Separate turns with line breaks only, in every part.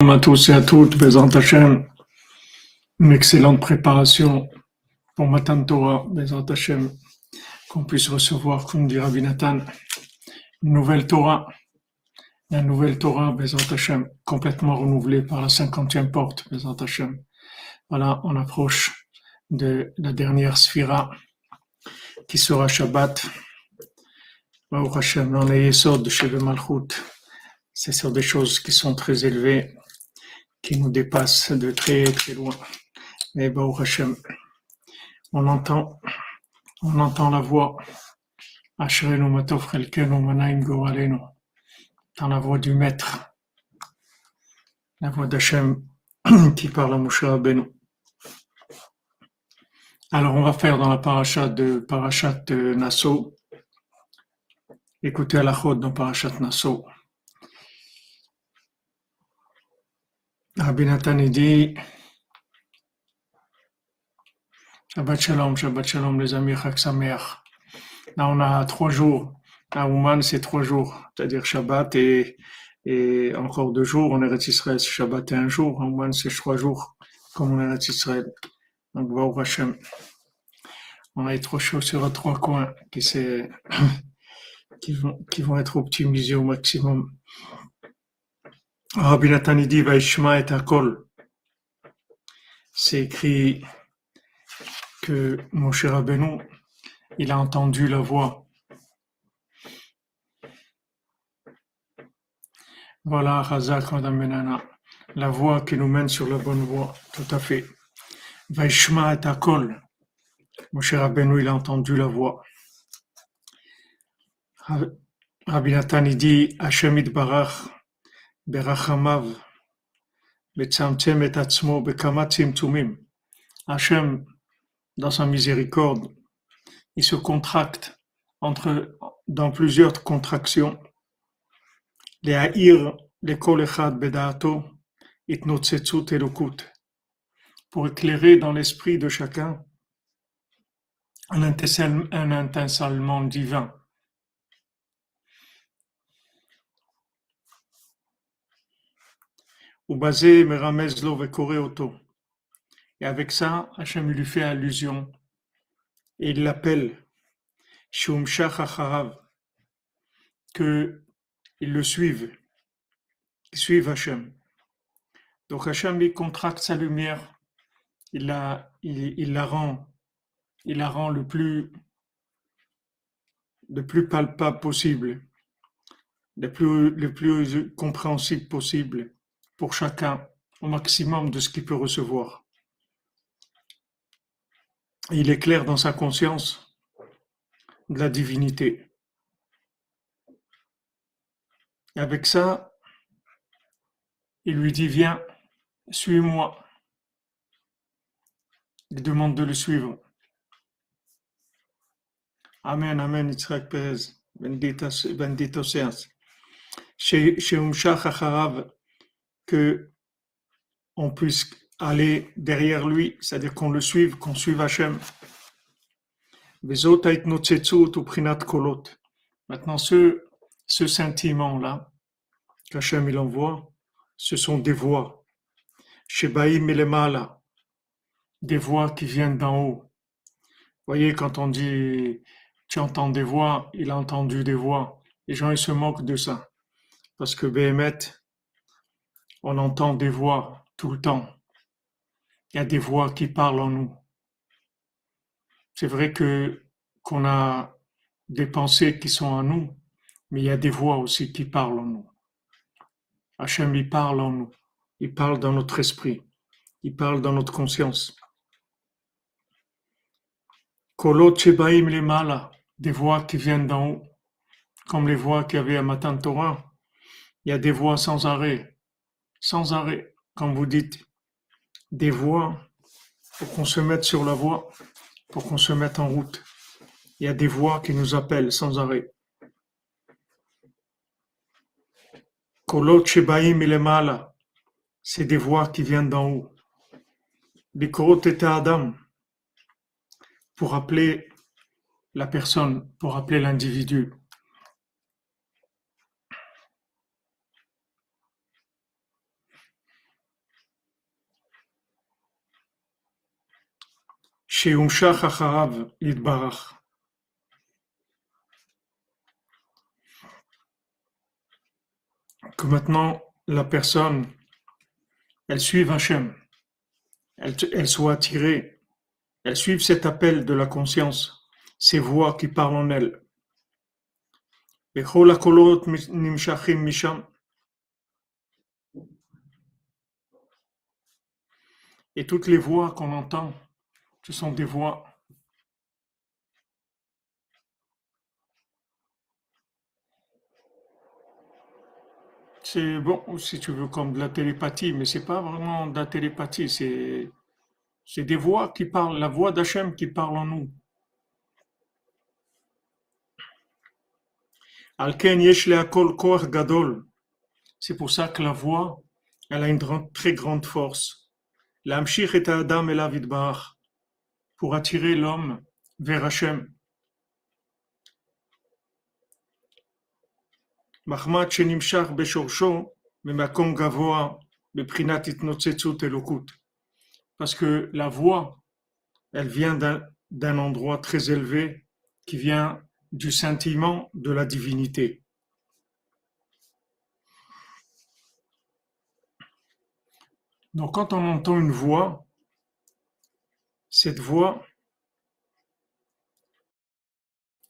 À tous et à toutes, Bezant Hashem, une excellente préparation pour Matan Torah, Bezant Hashem, qu'on puisse recevoir, comme dit Rabbi Nathan, une nouvelle Torah, la nouvelle Torah, Bezant Hashem, complètement renouvelée par la cinquantième porte, Bezant Hashem. Voilà, on approche de la dernière Sphira, qui sera Shabbat. Baruch Hashem, dans les de Sheve Malchut, c'est sur des choses qui sont très élevées, qui nous dépassent de très très loin. Mais Baruch Hashem, on entend, on entend la voix. Dans la voix du Maître, la voix d'Hachem qui parle à Moshe Rabbeinu. Alors on va faire dans la paracha de Parashat Nassau. Écoutez à la chode dans Parashat Nassau. Rabbi Nathan dit Shabbat Shalom, Shabbat Shalom les amis, Sameach. Là on a trois jours. À Ouman c'est trois jours, c'est-à-dire Shabbat et, et encore deux jours. En Eretz Israël c'est Shabbat et un jour. À Ouman c'est trois jours, comme en Eretz Israël. Donc Baruch Hashem. On a les trois choses sur trois coins qui, qui, vont, qui vont être optimisés au maximum. Rabbi Nathan dit Vaishma et Akol. C'est écrit que Moshe Rabbeinu, il a entendu la voix. Voilà, Razak Madame Benana, la voix qui nous mène sur la bonne voie, tout à fait. Vaishma et Akol. Moshe Rabbeinu, il a entendu la voix. Ra- Rabbi Nathan dit Hashem Barach, Berachamav, Betzamtzem et Atzmo, Bekama Tzimtzumim. Hachem, dans sa miséricorde, il se contracte entre, dans plusieurs contractions. Les haïr, les kol echad bedaato, itnotzetzut elokut. Pour éclairer dans l'esprit de chacun un étincellement divin. Basé meramez lo vekore oto. Et avec ça, Hachem lui fait allusion. Et il l'appelle Shum Shach Acharav, que ils le suivent, qu'ils suivent Hachem. Donc Hachem il contracte sa lumière, il la, il, il la rend, il la rend le plus, le plus palpable possible, le plus, le plus compréhensible possible pour chacun, au maximum de ce qu'il peut recevoir. Il est clair dans sa conscience de la divinité. Et avec ça, il lui dit, viens, suis-moi. Il demande de le suivre. Amen, Amen, Yitzhak Perez. Bendito, bendito seas. Chez chez Umshach Acharav, que on puisse aller derrière lui, c'est-à-dire qu'on le suive, qu'on suive Hachem. Maintenant, ce, ce sentiment-là, qu'Hachem il envoie, ce sont des voix. Shebaim elemala, des voix qui viennent d'en haut. Vous voyez, quand on dit tu entends des voix, il a entendu des voix. Les gens, ils se moquent de ça. Parce que Béhémet, on entend des voix tout le temps. Il y a des voix qui parlent en nous. C'est vrai qu'on a des pensées qui sont en nous, mais il y a des voix aussi qui parlent en nous. Hachem, il parle en nous. Il parle dans notre esprit. Il parle dans notre conscience. Kolot shebaim lemala, des voix qui viennent d'en haut, comme les voix qu'il y avait à Matan Torah. Il y a des voix sans arrêt, sans arrêt, comme vous dites, des voix pour qu'on se mette sur la voie, pour qu'on se mette en route. Il y a des voix qui nous appellent sans arrêt. C'est des voix qui viennent d'en haut. Les korot et Adam, pour appeler la personne, pour appeler l'individu. Sheumshach acharav yitbarach. Que maintenant la personne, elle suive Hachem, elle, elle soit attirée, elle suive cet appel de la conscience, ces voix qui parlent en elle. וכל הקולות נמשכים משם. Et toutes les voix qu'on entend, ce sont des voix C'est bon, si tu veux, comme de la télépathie, mais c'est pas vraiment de la télépathie, c'est, des voix qui parlent, la voix d'Hachem qui parle en nous. C'est pour ça que la voix, elle a une très grande force. L'amshich et adam el avidbar Pour attirer l'homme vers Hachem. מחמד שנמשך בשורשו ממקום גבוה מבחינת התנוצצות אלוקות. Parce que la voix, elle vient d'un d'un endroit très élevé qui vient du sentiment de la divinité. Donc quand on entend une voix, cette voix,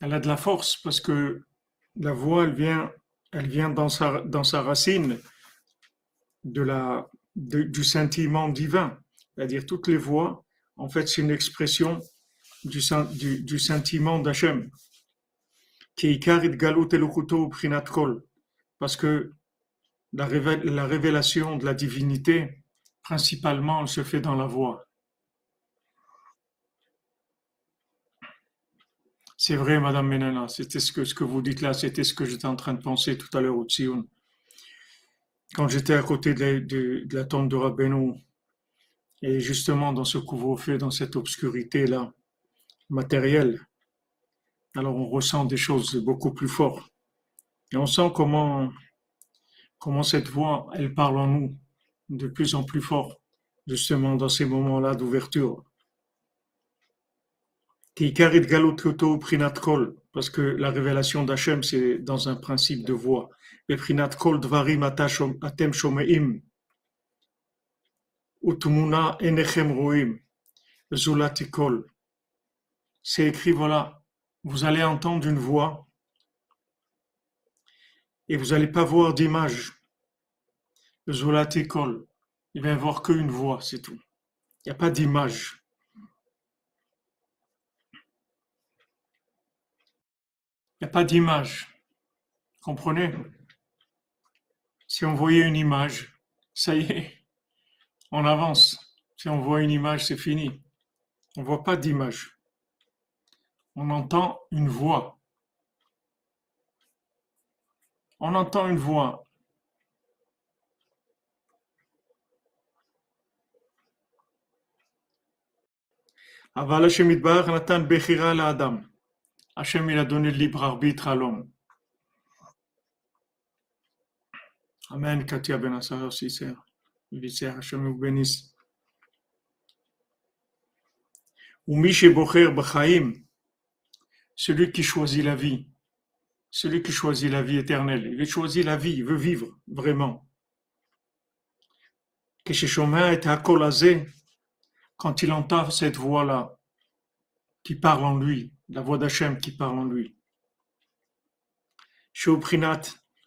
elle a de la force parce que la voix, elle vient, elle vient dans sa, dans sa racine de la, du sentiment divin. C'est-à-dire toutes les voix, en fait, c'est une expression du, du, du sentiment d'Hachem. Parce que la, la révélation de la divinité, principalement, elle se fait dans la voix. C'est vrai, Madame Menana, c'était ce que, ce que vous dites là, c'était ce que j'étais en train de penser tout à l'heure au Tsioun. Quand j'étais à côté de la, de- de la tombe de Rabbeinu, et justement dans ce couvre-feu, dans cette obscurité-là, matérielle, alors on ressent des choses beaucoup plus fortes. Et on sent comment, comment cette voix, elle parle en nous de plus en plus fort, justement dans ces moments-là d'ouverture. Qui karit galut koto prinat kol, parce que la révélation d'Hachem, c'est dans un principe de voix. C'est écrit, voilà, vous allez entendre une voix et vous n'allez pas voir d'image. Zulati kol. Il va y avoir qu'une voix, c'est tout. Il n'y a pas d'image. Il n'y a pas d'image. Comprenez? Si on voyait une image, ça y est, on avance. Si on voit une image, c'est fini. On ne voit pas d'image. On entend une voix. On entend une voix. Hachem, il a donné le libre arbitre à l'homme. Amen, Katia Benassar, Sisser, Visser, Hachem vous bénisse. Umiche Bocher Bachaim, celui qui choisit la vie, celui qui choisit la vie éternelle, il choisit la vie, il veut vivre vraiment. Keshechomain est accolasé quand il entend cette voix-là qui parle en lui, la voix d'Hachem qui part en lui.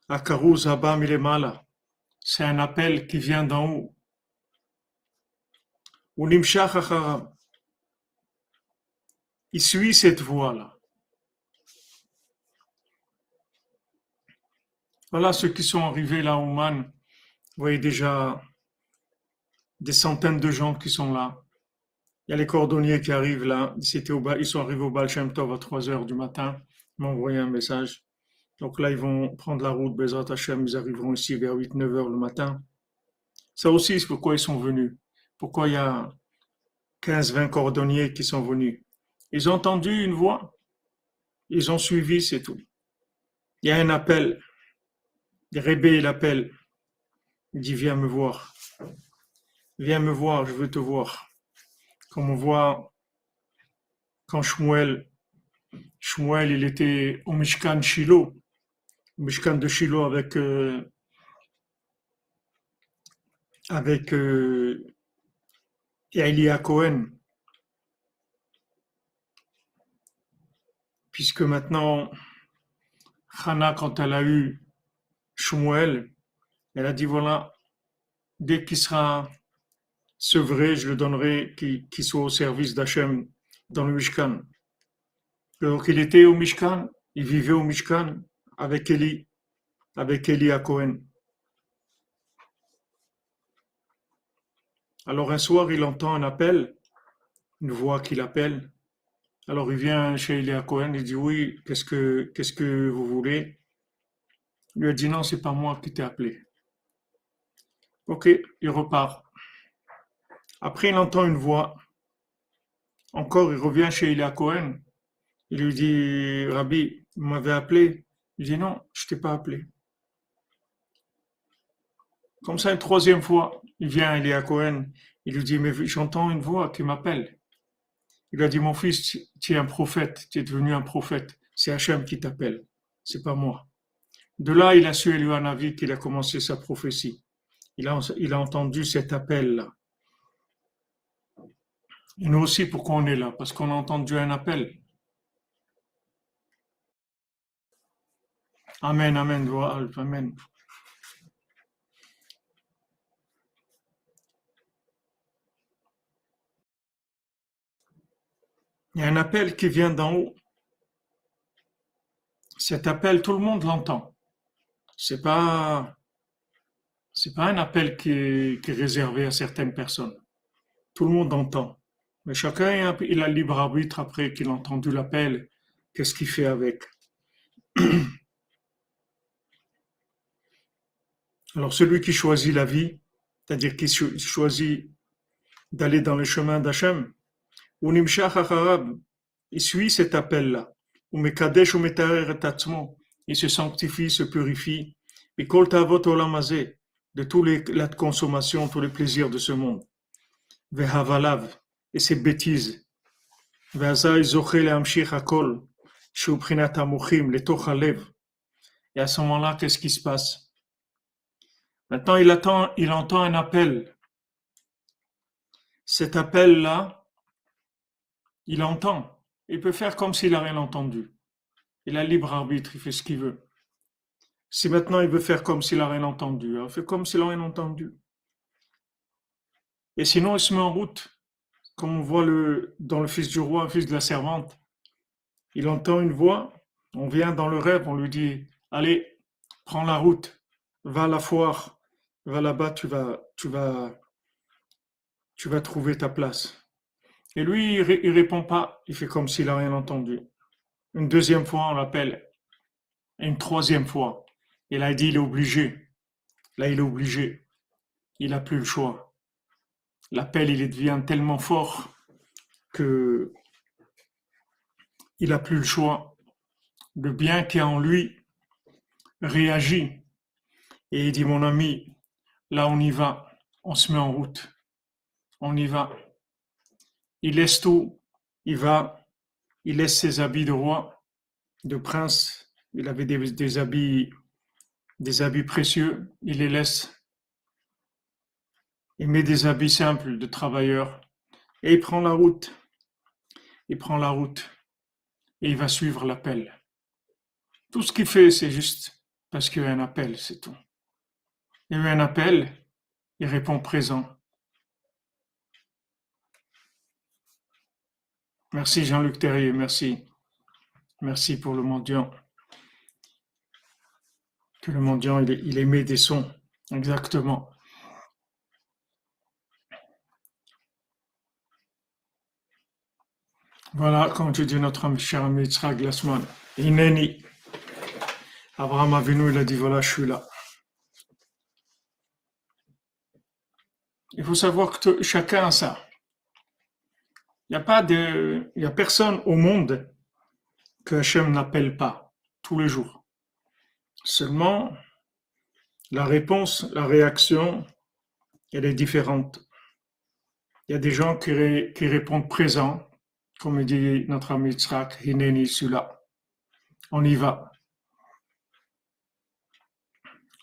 Akaruz Abba c'est un appel qui vient d'en haut. Acharam, il suit cette voie-là. Voilà ceux qui sont arrivés là au Man. Vous voyez déjà des centaines de gens qui sont là. Il y a les cordonniers qui arrivent là. C'était au, ils sont arrivés au Baal Shem Tov à 3 heures du matin. Ils m'ont envoyé un message. Donc là, ils vont prendre la route, Bezrat Hashem. Ils arriveront ici vers 8-9 heures le matin. Ça aussi, c'est pourquoi ils sont venus. Pourquoi il y a 15-20 cordonniers qui sont venus. Ils ont entendu une voix. Ils ont suivi, c'est tout. Il y a un appel. Rébé, il appelle. Il dit, viens me voir. Viens me voir, je veux te voir. Comme on voit quand Shmuel, Shmuel, il était au Mishkan Shiloh, au Mishkan de Shiloh avec, euh, euh, Cohen. Puisque maintenant, Hannah, quand elle a eu Shmuel, elle a dit voilà, dès qu'il sera sevré, je le donnerai qu'il soit au service d'Hachem dans le Mishkan. Donc il était au Mishkan, il vivait au Mishkan avec Eli, avec Eli à Cohen. Alors un soir, il entend un appel, une voix qui l'appelle. Alors il vient chez Eli à Cohen, il dit oui, qu'est-ce que, qu'est-ce que vous voulez? Il lui a dit non, c'est pas moi qui t'ai appelé. Ok, il repart. Après, il entend une voix. Encore, il revient chez Elia Cohen. Il lui dit, Rabbi, vous m'avez appelé. Il dit, non, je t'ai pas appelé. Comme ça, une troisième fois, il vient à Elia Cohen. Il lui dit, mais j'entends une voix qui m'appelle. Il lui a dit, mon fils, tu es un prophète, tu es devenu un prophète. C'est Hachem qui t'appelle. C'est pas moi. De là, il a su, avis qu'il a commencé sa prophétie. Il a, il a entendu cet appel-là. Et nous aussi, pourquoi on est là Parce qu'on a entendu un appel. Amen, amen, amen. Il y a un appel qui vient d'en haut. Cet appel, tout le monde l'entend. C'est pas, pas un appel qui est, qui est réservé à certaines personnes. Tout le monde entend. Mais chacun, il a libre arbitre après qu'il a entendu l'appel, qu'est-ce qu'il fait avec? Alors celui qui choisit la vie, c'est-à-dire qui choisit d'aller dans le chemin d'Hachem, il suit cet appel-là. Il se sanctifie, se purifie. De toute la consommation, tous les plaisirs de ce monde et ses bêtises. Et à ce moment-là, qu'est-ce qui se passe? Maintenant, il, attend, il entend un appel. Cet appel-là, il entend. Il peut faire comme s'il n'a rien entendu. Il a libre arbitre, il fait ce qu'il veut. Si maintenant il veut faire comme s'il n'a rien entendu, il fait comme s'il n'a rien entendu. Et sinon, il se met en route comme on voit le, dans le fils du roi, fils de la servante, il entend une voix, on vient dans le rêve, on lui dit, allez, prends la route, va à la foire, va là-bas, tu vas, tu vas, tu vas trouver ta place. Et lui, il, répond pas, il fait comme s'il n'a rien entendu. Une deuxième fois, on l'appelle. une troisième fois. Il dit, il est obligé. Là, il est obligé. Il n'a plus le choix l'appel il devient tellement fort que il n'a plus le choix. Le bien qui est en lui réagit. Et il dit mon ami, là on y va, on se met en route, on y va. Il laisse tout, il va, il laisse ses habits de roi, de prince, il avait des, des habits, des habits précieux, il les laisse il met des habits simples de travailleur et il prend la route. Il prend la route et il va suivre l'appel. Tout ce qu'il fait, c'est juste parce qu'il y a un appel, c'est tout. Il y a un appel, il répond présent. Merci Jean-Luc Terrier, merci. Merci pour le mendiant. Que le mendiant, il, il émet des sons, exactement. Voilà, comme tu dis notre cher ami Yitzhak Glassman, Ineni. Abraham Avinu, il a dit voilà, je suis là. Il faut savoir que chacun a ça. Il n'y a pas de, il y a personne au monde que Hachem n'appelle pas tous les jours. Seulement, la réponse, la réaction, elle est différente. Il y a des gens qui, qui répondent présent, Comme dit notre ami Tzrak, Hineni Sula. On y va.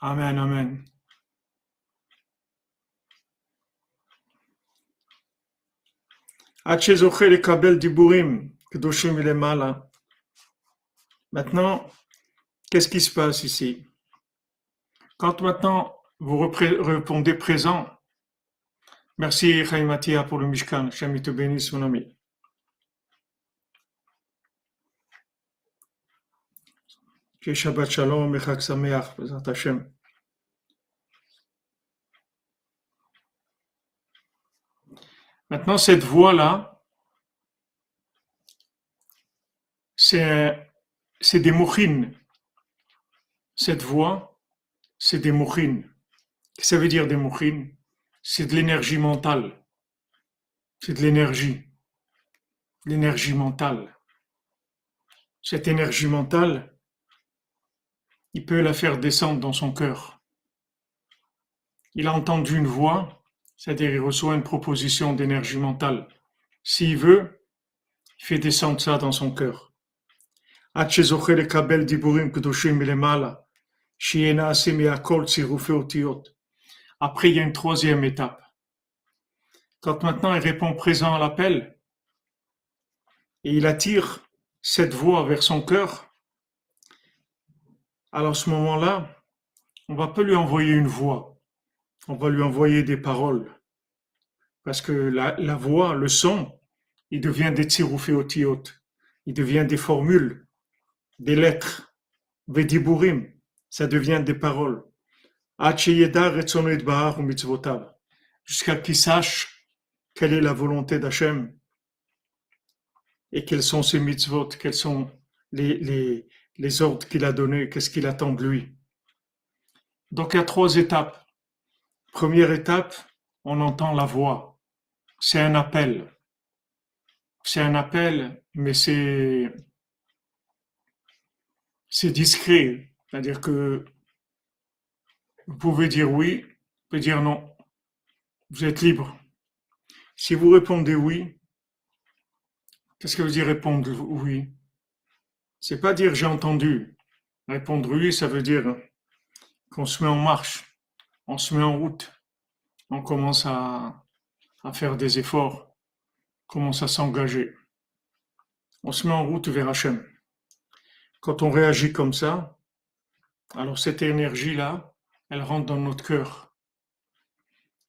Amen, Amen. Maintenant, qu'est-ce qui se passe ici? Quand maintenant vous répondez présent, merci Chaim pour le Mishkan, Shem te bénisse mon ami. Maintenant, cette voix-là, c'est des mouchines. Cette voix, c'est des mouchines. Qu'est-ce que ça veut dire des mouchines C'est de l'énergie mentale. C'est de l'énergie. L'énergie mentale. Cette énergie mentale, il peut la faire descendre dans son cœur. Il a entendu une voix, c'est-à-dire, il reçoit une proposition d'énergie mentale. S'il veut, il fait descendre ça dans son cœur. Après, il y a une troisième étape. Quand maintenant il répond présent à l'appel, et il attire cette voix vers son cœur, alors à ce moment-là, on va pas lui envoyer une voix. On va lui envoyer des paroles. Parce que la, voix, le son, il devient des tiruféotiotes, il devient des formules, des lettres, vediburim, ça devient des paroles. Jusqu'à qu'il sache quelle est la volonté d'Hachem. Et quels sont ses mitzvot, quels sont les, les ordres qu'il a donnés, qu'est-ce qu'il attend de lui. Donc il y a trois étapes. Première étape, on entend la voix. C'est un appel. C'est un appel, mais c'est discret. C'est-à-dire que vous pouvez dire oui, vous pouvez dire non. Vous êtes libre. Si vous répondez oui, qu'est-ce que veut dire répondre oui C'est pas dire j'ai entendu. Répondre oui, ça veut dire qu'on se met en marche on se met en route, on commence à, faire des efforts, on commence à s'engager. On se met en route vers Hachem. Quand on réagit comme ça, alors cette énergie-là, elle rentre dans notre cœur.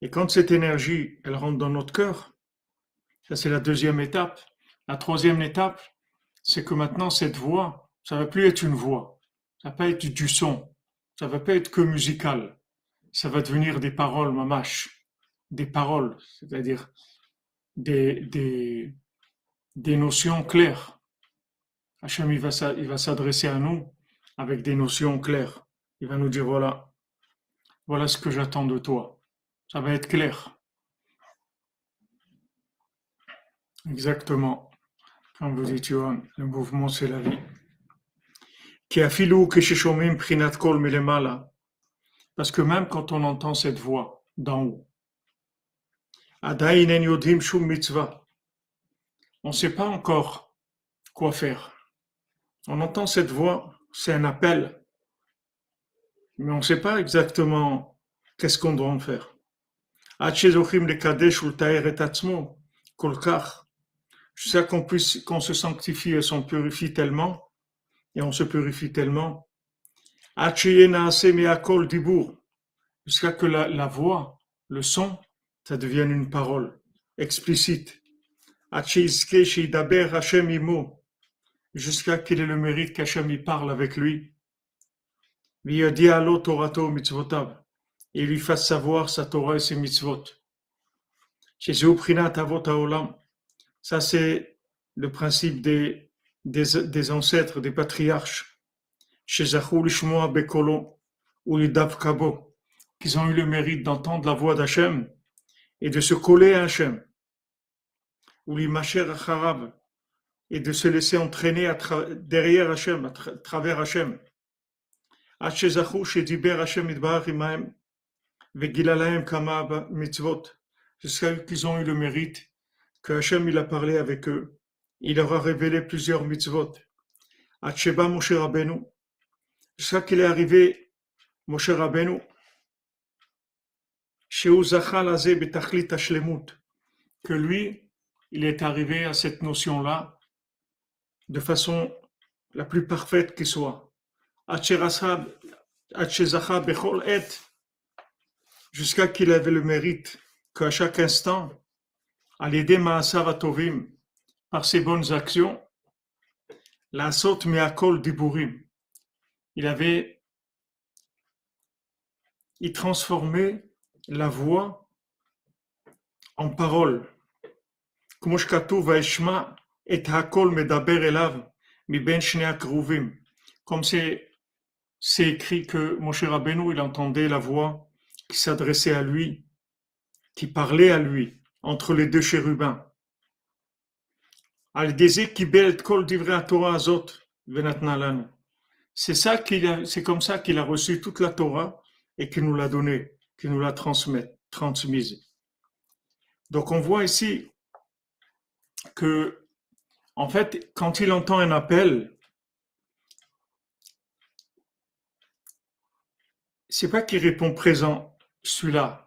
Et quand cette énergie, elle rentre dans notre cœur, ça c'est la deuxième étape. La troisième étape, c'est que maintenant cette voix, ça va plus être une voix, ça va pas être du son, ça va pas être que musical ça va devenir des paroles mamash, des paroles, c'est-à-dire des, des, des, notions claires. Hachem, il va s'adresser à nous avec des notions claires. Il va nous dire, voilà, voilà ce que j'attends de toi. Ça va être clair. Exactement. Comme vous dites, Johan, le mouvement, c'est la vie. Parce que même quand on entend cette voix d'en haut, on ne sait pas encore quoi faire. On entend cette voix, c'est un appel, mais on ne sait pas exactement qu'est-ce qu'on doit en faire. Jusqu'à qu'on puisse, qu'on se sanctifie et s'en purifie tellement, et on se purifie tellement, jusqu'à que la, voix, le son, ça devienne une parole explicite. Jusqu'à qu'il ait le mérite qu'Hachem y parle avec lui. Et lui fasse savoir sa Torah et ses mitzvot. Ça, c'est le principe des, des, ancêtres, des patriarches qu'ils ont eu le mérite d'entendre la voix d'Hachem et de se coller à Hachem, ou et de se laisser entraîner derrière Hachem, à travers Hachem. Jusqu'à qu'ils ont eu le mérite que Hachem il a parlé avec eux il leur a révélé plusieurs mitzvot. Sheba Moshe Rabbeinu, jusqu'à qu'il est arrivé Moshe Rabbeinu, que lui, il est arrivé à cette notion-là de façon la plus parfaite qui soit. Jusqu'à qu'il avait le mérite qu'à chaque instant, à l'aider Maasav par ses bonnes actions, la saute meakol diburim, il avait, il transformait la voix en parole. Comme c'est c'est écrit que Moshe Rabbeinu, il entendait la voix qui s'adressait à lui, qui parlait à lui, entre les deux chérubins. C'est ça c'est comme ça qu'il a reçu toute la Torah et qu'il nous l'a donnée, qu'il nous l'a transmise. Donc on voit ici que, en fait, quand il entend un appel, c'est pas qu'il répond présent, celui-là,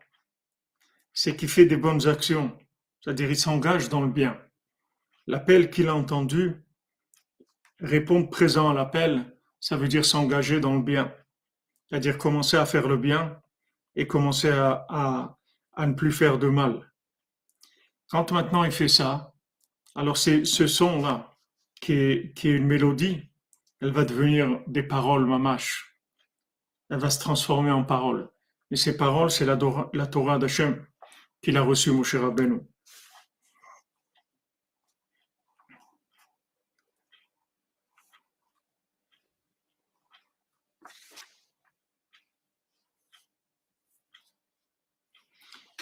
c'est qu'il fait des bonnes actions, c'est-à-dire il s'engage dans le bien. L'appel qu'il a entendu, répondre présent à l'appel, ça veut dire s'engager dans le bien, c'est-à-dire commencer à faire le bien et commencer à, à ne plus faire de mal. Quand maintenant il fait ça, alors c'est ce son-là, qui est, qui est une mélodie, elle va devenir des paroles mamash. Elle va se transformer en paroles. Et ces paroles, c'est la, la Torah d'Hachem qu'il a reçue, Moshe Rabbeinu.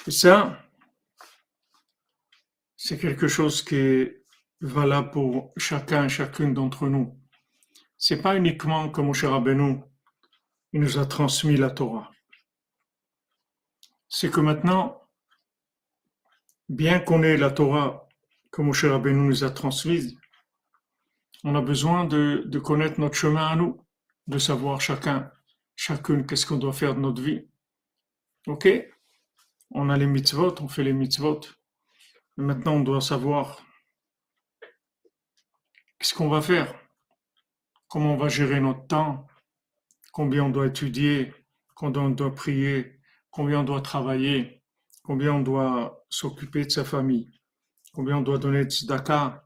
Et ça, c'est quelque chose qui est valable pour chacun et chacune d'entre nous. C'est pas uniquement comme Moshe Rabbeinu, il nous a transmis la Torah. C'est que maintenant, bien qu'on ait la Torah que Moshe Rabbeinu nous a transmise, on a besoin de, connaître notre chemin à nous, de savoir chacun, chacune, qu'est-ce qu'on doit faire de notre vie. Ok? On a les mitzvot, on fait les mitzvot. Maintenant, on doit savoir qu'est-ce qu'on va faire, comment on va gérer notre temps, combien on doit étudier, combien on doit prier, combien on doit travailler, combien on doit s'occuper de sa famille, combien on doit donner de tzedaka,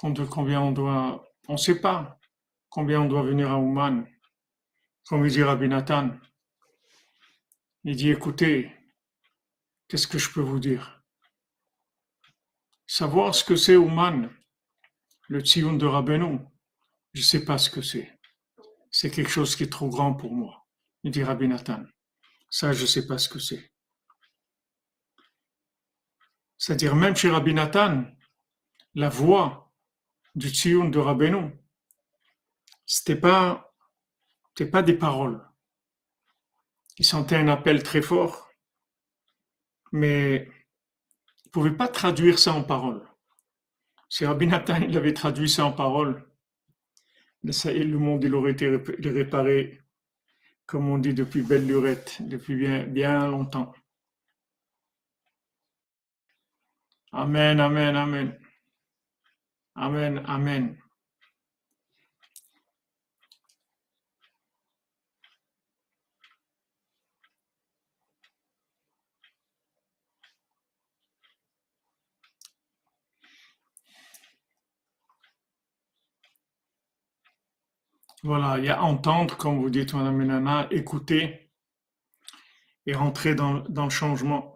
combien on doit, on ne sait pas, combien on doit venir à Ouman, comme il dit Rabbi Nathan. Il dit, écoutez, qu'est-ce que je peux vous dire? Savoir ce que c'est Ouman, le Tzion de Rabbeinu, je ne sais pas ce que c'est. C'est quelque chose qui est trop grand pour moi, il dit Rabbi Nathan. Ça, je ne sais pas ce que c'est. C'est-à-dire, même chez Rabbi Nathan, la voix du Tzion de Rabbeinu, c'était pas, pas des paroles. Il sentait un appel très fort, mais pouvait pas traduire ça en paroles. Si Rabbi Nathan il avait traduit ça en paroles, le monde il aurait été réparé, comme on dit depuis belle lurette, depuis bien longtemps. Amen, amen, amen. Amen, amen. Voilà, il y a entendre, comme vous dites, Madame Nana, écouter et rentrer dans, le changement.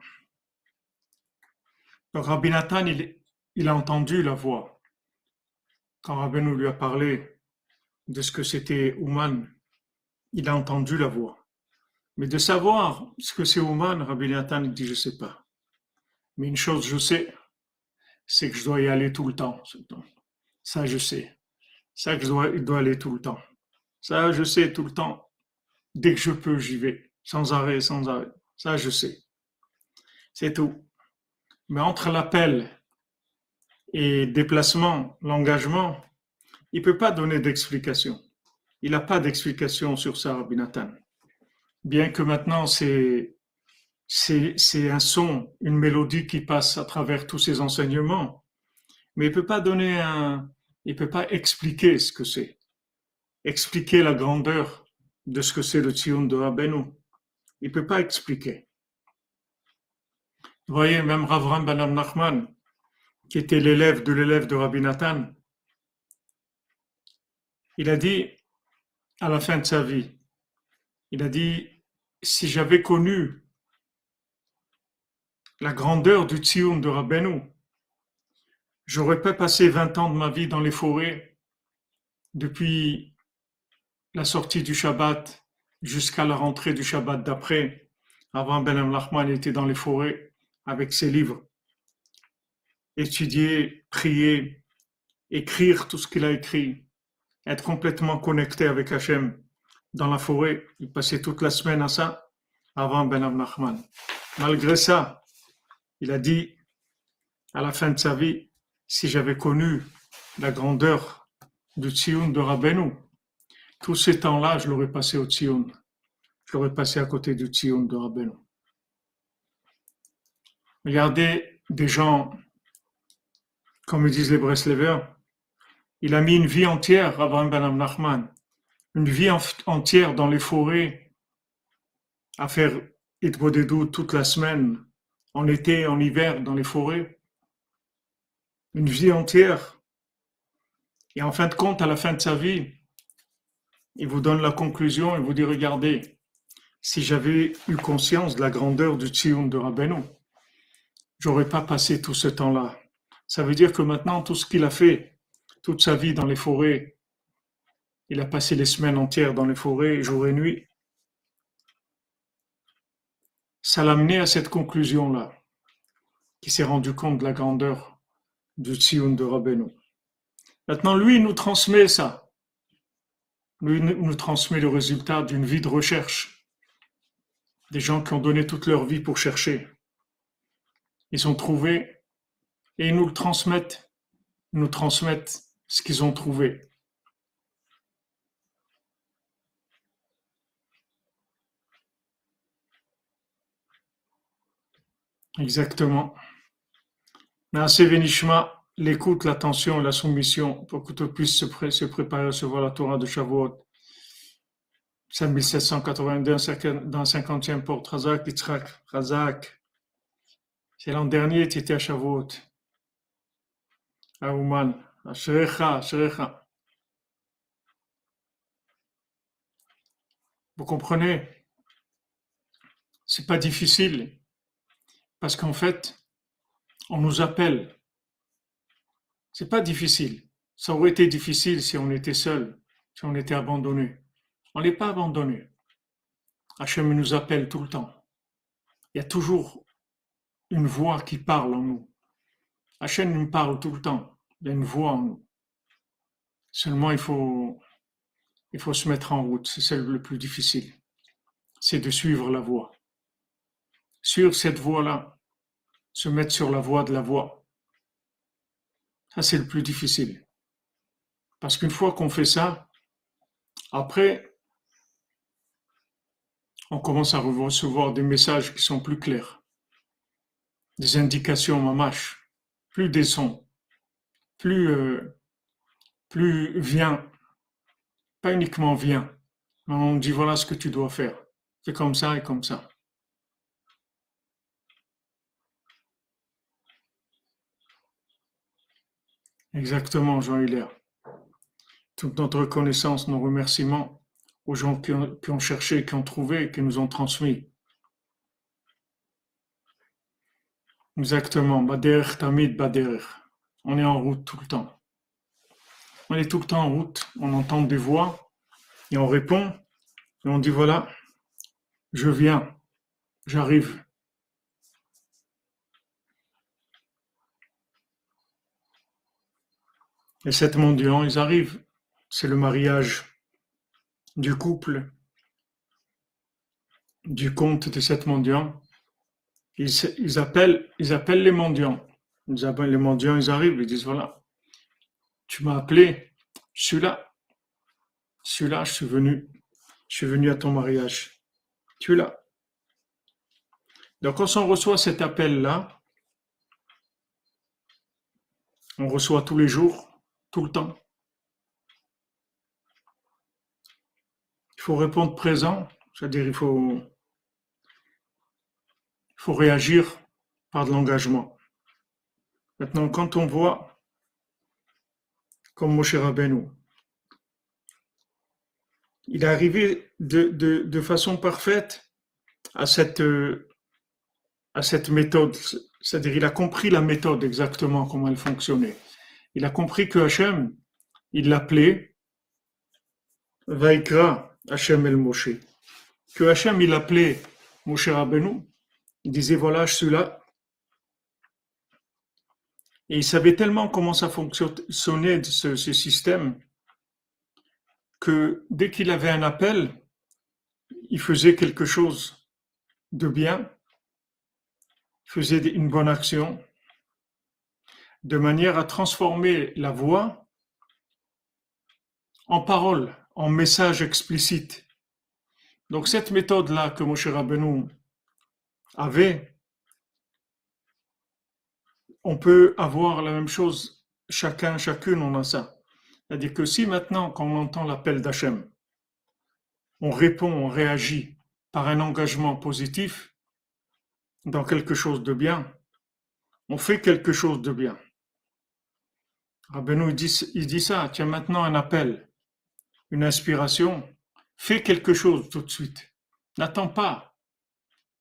Rabbi Nathan, il, a entendu la voix. Quand Rabbi nous lui a parlé de ce que c'était Ouman, il a entendu la voix. Mais de savoir ce que c'est Ouman, Rabbi Nathan il dit, je ne sais pas. Mais une chose, je sais, c'est que je dois y aller tout le temps. Ça, je sais. Ça, je dois, doit aller tout le temps. Ça, je sais tout le temps. Dès que je peux, j'y vais. Sans arrêt, sans arrêt. Ça, je sais. C'est tout. Mais entre l'appel et déplacement, l'engagement, il ne peut pas donner d'explication. Il n'a pas d'explication sur ça, Rabbi Nathan. Bien que maintenant c'est, c'est, un son, une mélodie qui passe à travers tous ces enseignements, mais il peut pas donner un, il peut pas expliquer ce que c'est, expliquer la grandeur de ce que c'est le Tzion de Rabbeinu. Il peut pas expliquer. Vous voyez, même Ravram Ben Nachman, qui était l'élève de l'élève de Rabbi Nathan, il a dit, à la fin de sa vie, il a dit, si j'avais connu la grandeur du Tzion de Rabbeinu, j'aurais pas passé 20 ans de ma vie dans les forêts depuis la sortie du Shabbat jusqu'à la rentrée du Shabbat d'après. Avant Ben Lachman était dans les forêts avec ses livres. Étudier, prier, écrire tout ce qu'il a écrit, être complètement connecté avec Hachem dans la forêt. Il passait toute la semaine à ça avant Ben Nachman. Malgré ça, il a dit à la fin de sa vie, si j'avais connu la grandeur du Tzion de Rabbeinu, tous ces temps-là, je l'aurais passé au Tzion. Je l'aurais passé à côté du Tzion de Rabbeinu. Regardez des gens, comme disent les Breslevers, il a mis une vie entière, Abraham Ben Nachman, une vie entière dans les forêts, à faire Itbodedou toute la semaine, en été, en hiver, dans les forêts. Une vie entière. Et en fin de compte, à la fin de sa vie, il vous donne la conclusion et vous dit, regardez, si j'avais eu conscience de la grandeur du Tzion de Rabbeinu, j'aurais pas passé tout ce temps-là. Ça veut dire que maintenant, tout ce qu'il a fait, toute sa vie dans les forêts. Il a passé les semaines entières dans les forêts, jour et nuit. Ça l'a amené à cette conclusion-là, qui s'est rendu compte de la grandeur du Tzion de Rabbeinu. Maintenant, lui, il nous transmet ça. Lui, nous transmet le résultat d'une vie de recherche. Des gens qui ont donné toute leur vie pour chercher. Ils ont trouvé et ils nous le transmettent. Ils nous transmettent ce qu'ils ont trouvé. Exactement. Merci Vénishma, l'écoute, l'attention et la soumission pour que tu puisses se, se préparer à recevoir la Torah de Shavuot. 5782 dans 50e porte, Razak, Yitzhak, Razak. C'est l'an dernier, tu étais à Shavuot. À Ouman. Vous comprenez? C'est pas difficile parce qu'en fait, on nous appelle. C'est pas difficile. Ça aurait été difficile si on était seul, si on était abandonné. On n'est pas abandonné. Hachem nous appelle tout le temps. Il y a toujours une voix qui parle en nous. Hachem nous parle tout le temps. Il y a une voix en nous. Seulement, il faut, se mettre en route. C'est le plus difficile. C'est de suivre la voie. Sur cette voie-là, se mettre sur la voie de la voie. Ça, c'est le plus difficile. Parce qu'une fois qu'on fait ça, après, on commence à recevoir des messages qui sont plus clairs, des indications mamaches, plus des sons plus, euh, plus vient, pas uniquement vient, mais on dit voilà ce que tu dois faire. C'est comme ça et comme ça. Exactement, Jean-Hilaire. Toute notre reconnaissance, nos remerciements aux gens qui ont cherché, qui ont trouvé, qui nous ont transmis. Exactement. Bader Tamid Bader. On est en route tout le temps. On est tout le temps en route, on entend des voix et on répond et on dit voilà, je viens, j'arrive. Les sept mendiants, ils arrivent. C'est le mariage du couple, du comte des sept mendiants. Ils, ils, appellent, ils appellent les mendiants. Les mendiants, ils arrivent, ils disent, voilà, tu m'as appelé, je suis là. Je suis là, je suis venu. Je suis venu à ton mariage. Tu es là. Donc, quand on reçoit cet appel-là, on reçoit tous les jours, tout le temps. Il faut répondre présent, c'est-à-dire il faut, il faut réagir par de l'engagement. Maintenant, quand on voit, comme Moshe Rabbeinu, il est arrivé de, façon parfaite à cette, à cette méthode. C'est-à-dire, il a compris la méthode exactement, comment elle fonctionnait. Il a compris que Hachem, il l'appelait Vaikra Hachem el Moshe. Que Hachem, il appelait Moshe Rabbeinu. Il disait, voilà, je suis là. Et il savait tellement comment ça fonctionnait, ce, système, que dès qu'il avait un appel, il faisait quelque chose de bien, faisait une bonne action, de manière à transformer la voix en parole, en message explicite. Donc cette méthode-là que Moshe Rabbeinu avait, on peut avoir la même chose, chacun, chacune, on a ça. C'est-à-dire que si maintenant, quand on entend l'appel d'Hachem, on répond, on réagit par un engagement positif dans quelque chose de bien, on fait quelque chose de bien. Rabbeinu, il dit, il dit ça, tiens maintenant un appel, une inspiration, fais quelque chose tout de suite. N'attends pas.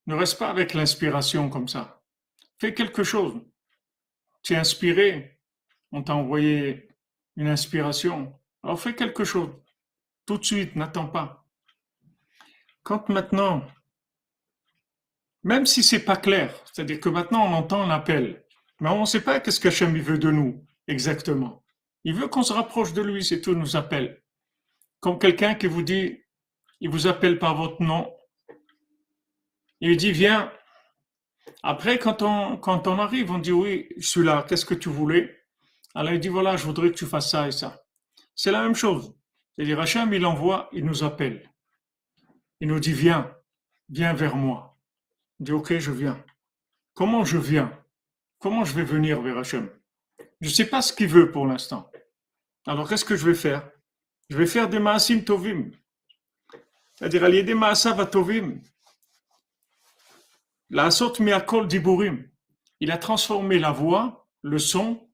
Ne reste pas avec l'inspiration comme ça. Fais quelque chose. Tu es inspiré, on t'a envoyé une inspiration. Alors fais quelque chose. Tout de suite, n'attends pas. Quand maintenant, même si c'est pas clair, c'est-à-dire que maintenant on entend l'appel, mais on ne sait pas qu'est-ce qu'Hachem veut de nous exactement. Il veut qu'on se rapproche de lui, c'est tout, nous appelle. Comme quelqu'un qui vous dit, il vous appelle par votre nom, il dit viens. Après, quand on, arrive, on dit oui, je suis là, qu'est-ce que tu voulais? Alors il dit voilà, je voudrais que tu fasses ça et ça. C'est la même chose. C'est-à-dire il envoie, il nous appelle. Il nous dit viens, viens vers moi. Il dit ok, je viens. Comment je viens? Comment je vais venir vers Hachem? Je ne sais pas ce qu'il veut pour l'instant. Alors qu'est-ce que je vais faire? Je vais faire des maasim tovim. C'est-à-dire aller des maasav tovim. La sorte miakol diburim. Il a transformé la voix, le son,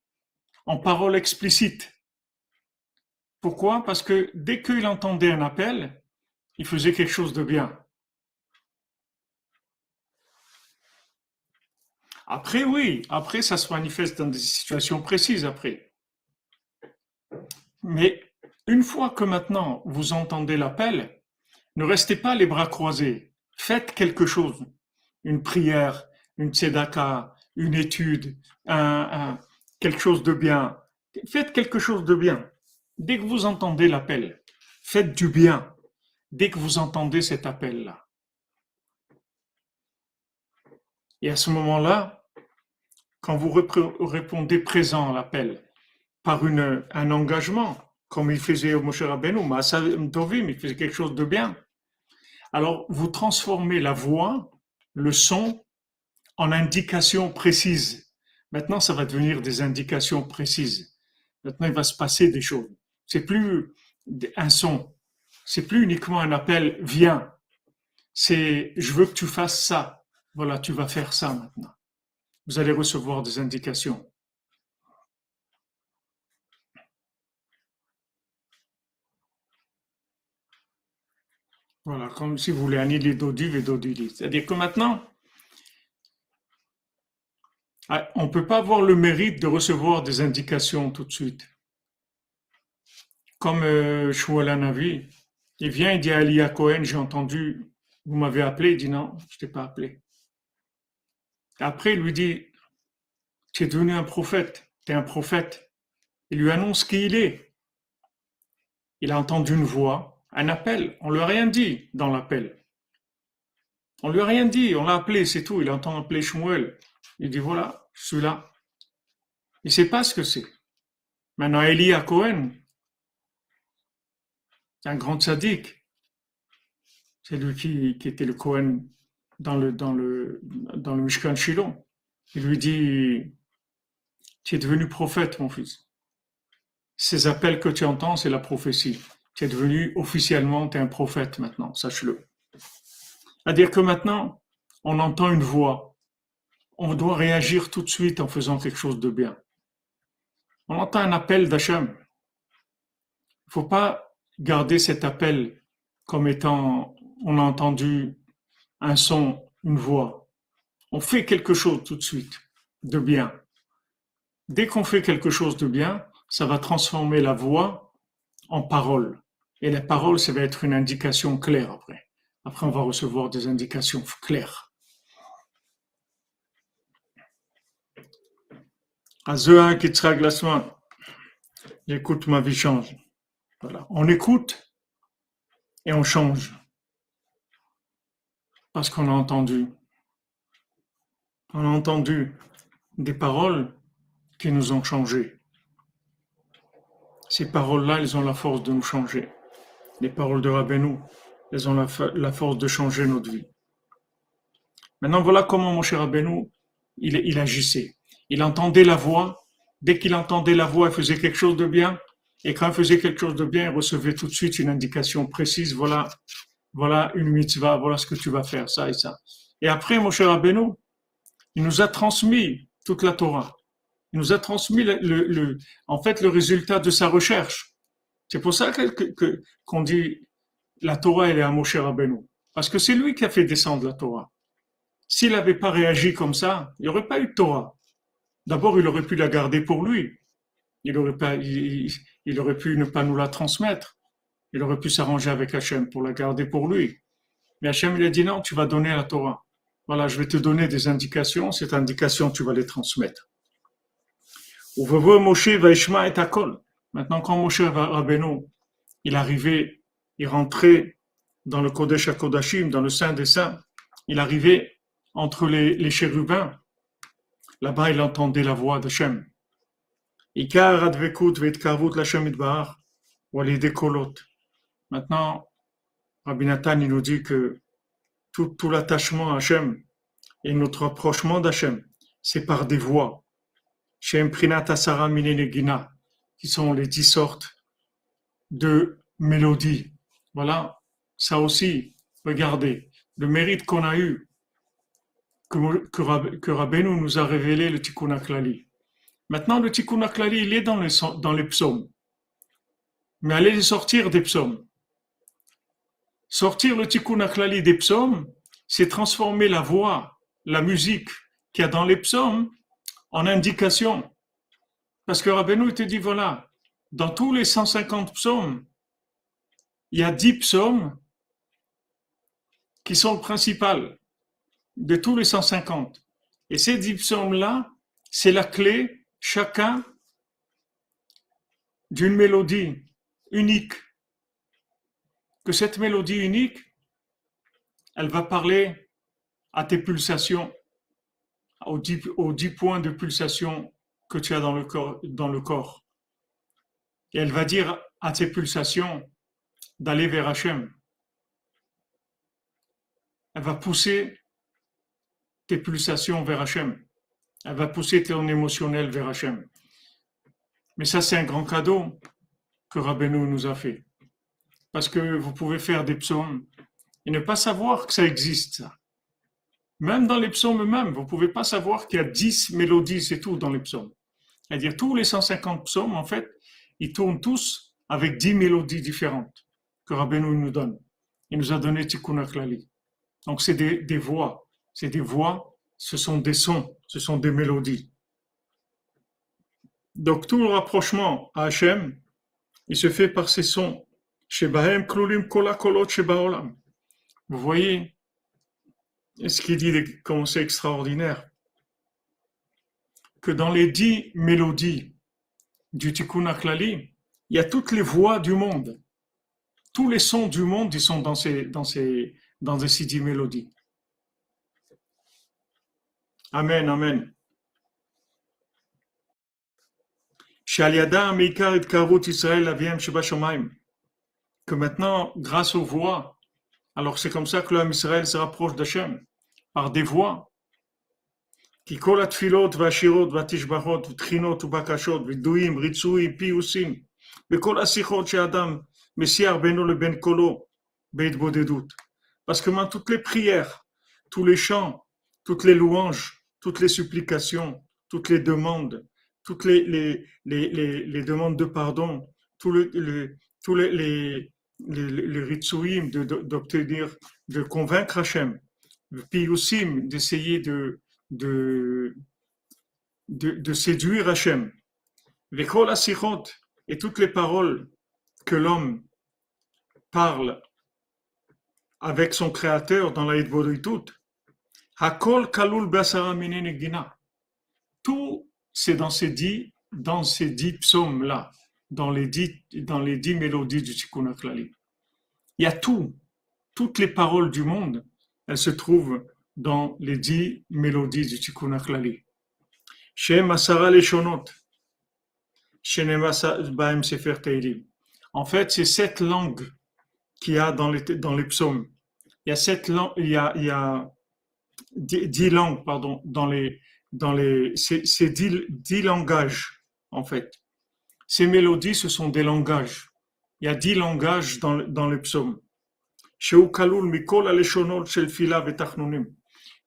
en parole explicite. Pourquoi? Parce que dès qu'il entendait un appel, il faisait quelque chose de bien. Après, oui, après, ça se manifeste dans des situations précises après. Mais une fois que maintenant vous entendez l'appel, ne restez pas les bras croisés. Faites quelque chose. Une prière, une tzedaka, une étude, quelque chose de bien. Faites quelque chose de bien. Dès que vous entendez l'appel, faites du bien. Dès que vous entendez cet appel-là. Et à ce moment-là, quand vous répondez présent à l'appel par un engagement, comme il faisait au Moshe Rabbeinu, il faisait quelque chose de bien. Alors, vous transformez la voix, le son, en indication précise Maintenant, ça va devenir des indications précises. Maintenant, il va se passer des choses. C'est plus un son. C'est plus uniquement un appel, viens. C'est, je veux que tu fasses ça. Voilà, tu vas faire ça maintenant. Vous allez recevoir des indications. Voilà, comme si vous voulez annihiler Dodi et Dodi. C'est-à-dire que maintenant, ah, on ne peut pas avoir le mérite de recevoir des indications tout de suite. Comme euh, Navi, il vient, il dit à Elia Cohen, j'ai entendu, vous m'avez appelé, il dit non, je t'ai pas appelé. Après, il lui dit, tu es devenu un prophète, tu es un prophète. Il lui annonce qui il est. Il a entendu une voix, un appel. On lui a rien dit dans l'appel. On lui a rien dit, on l'a appelé, c'est tout. Il entend appeler Shmuel. Il dit voilà, je suis là. Il ne sait pas ce que c'est. Maintenant, Eli à Cohen, un grand sadique. C'est lui qui, était le Cohen dans le, dans Mishkan Shilon. Il lui dit, tu es devenu prophète, mon fils. Ces appels que tu entends, c'est la prophétie. Tu es devenu officiellement, un prophète maintenant, sache-le. C'est-à-dire que maintenant, on entend une voix. On doit réagir tout de suite en faisant quelque chose de bien. On entend un appel d'Hachem. Il ne faut pas garder cet appel comme étant, on a entendu un son, une voix. On fait quelque chose tout de suite de bien. Dès qu'on fait quelque chose de bien, ça va transformer la voix en parole. Et la parole, ça va être une indication claire après. Après, on va recevoir des indications claires. J'écoute, ma vie change. Voilà. On écoute et on change. Parce qu'on a entendu. On a entendu des paroles qui nous ont changé. Ces paroles-là, elles ont la force de nous changer. Les paroles de Rabbeinu, elles ont la, force de changer notre vie. Maintenant, voilà comment mon cher Rabbeinu, il, agissait. Il entendait la voix. Dès qu'il entendait la voix, il faisait quelque chose de bien. Et quand il faisait quelque chose de bien, il recevait tout de suite une indication précise. Voilà, voilà une mitzvah, voilà ce que tu vas faire, ça et ça. Et après, mon cher Rabbeinu, il nous a transmis toute la Torah. Il nous a transmis le, le, en fait le résultat de sa recherche. C'est pour ça que, qu'on dit la Torah elle est à Moshe Rabbeinu. Parce que c'est lui qui a fait descendre la Torah. S'il n'avait pas réagi comme ça, il n'y aurait pas eu de Torah. D'abord, il aurait pu la garder pour lui. Il aurait, pas, il, aurait pu ne pas nous la transmettre. Il aurait pu s'arranger avec Hachem pour la garder pour lui. Mais Hachem, il a dit non, tu vas donner la Torah. Voilà, je vais te donner des indications. Cette indication, tu vas les transmettre. Maintenant, quand Moshe Rabbeinu, il arrivait, il rentrait dans le Kodesh HaKodashim, dans le Saint des Saints, il arrivait entre les, les chérubins. Là-bas, il entendait la voix d'Hachem. Maintenant, Rabbi Nathan, il nous dit que tout, tout l'attachement à Hachem et notre approchement d'Hachem, c'est par des voix. Asara Minenegina, qui sont les dix sortes de mélodies. Voilà, ça aussi, regardez, le mérite qu'on a eu, que, que, nous a révélé le Tikkun Aklali. Maintenant, le Tikkun Aklali, il est dans les, les psaumes. Mais allez sortir des psaumes. Sortir le Tikkun Aklali des psaumes, c'est transformer la voix, la musique qu'il y a dans les psaumes en indication. Parce que Rabbeinu te dit, voilà, dans tous les 150 psaumes, il y a 10 psaumes qui sont le principal de tous les 150. Et ces 10 psaumes-là, c'est la clé, chacun, d'une mélodie unique. Que cette mélodie unique, elle va parler à tes pulsations, aux dix, points de pulsation que tu as dans le, corps. Et elle va dire à tes pulsations d'aller vers Hachem. Elle va pousser tes pulsations vers Hachem. Elle va pousser ton émotionnel vers Hachem. Mais ça, c'est un grand cadeau que Rabbeinu nous a fait. Parce que vous pouvez faire des psaumes et ne pas savoir que ça existe. Même dans les psaumes eux-mêmes, vous ne pouvez pas savoir qu'il y a 10 mélodies, c'est tout dans les psaumes. C'est-à-dire tous les 150 psaumes, en fait, ils tournent tous avec 10 mélodies différentes que Rabbeinu nous donne. Il nous a donné Tikkun Aklali. Donc c'est des, des voix. C'est des voix, ce sont des sons, ce sont des mélodies. Donc tout le rapprochement à Hachem, il se fait par ces sons. Vous voyez, ce qu'il dit, comme c'est extraordinaire, que dans les dix mélodies du Tikkun Aklali, il y a toutes les voix du monde. Tous les sons du monde, ils sont dans ces, dans ces, dans ces dix mélodies. Amen, amen. que maintenant, grâce aux voix, alors c'est comme ça que l'homme Israël se rapproche d'Hachem, par des voix. כי כל התפילות והשירות והתשבחות ותחינות ובקשות ודויים, ריצויים, פיוסים וכל השיחות שאדם מסיע בינו לבין קולו בהתבודדות. Parce que maintenant, toutes les prières, tous les chants, toutes les louanges, toutes les supplications, toutes les demandes, toutes les, les, les, les demandes de pardon, tous les, tous les, les, les, d'obtenir, de convaincre Hachem, aussi d'essayer de, de, de, séduire Hachem. Et toutes les paroles que l'homme parle avec son créateur dans la Hidvoditut, Hakol Kalul Tout, c'est dans ces dix, dans ces dix psaumes-là, dans les dix, dans les dix mélodies du Tikkun Il y a tout, toutes les paroles du monde, elles se trouvent dans les dix mélodies du Tikkun. Shem Asara Leshonot, Teilim. En fait, c'est sept langues qu'il y a dans les, psaumes. Il y a sept langues, il y a, dix, langues, pardon, dans les, dans les, c'est dix, dix langages, en fait. Ces mélodies, ce sont des langages. Il y a dix langages dans, dans les psaumes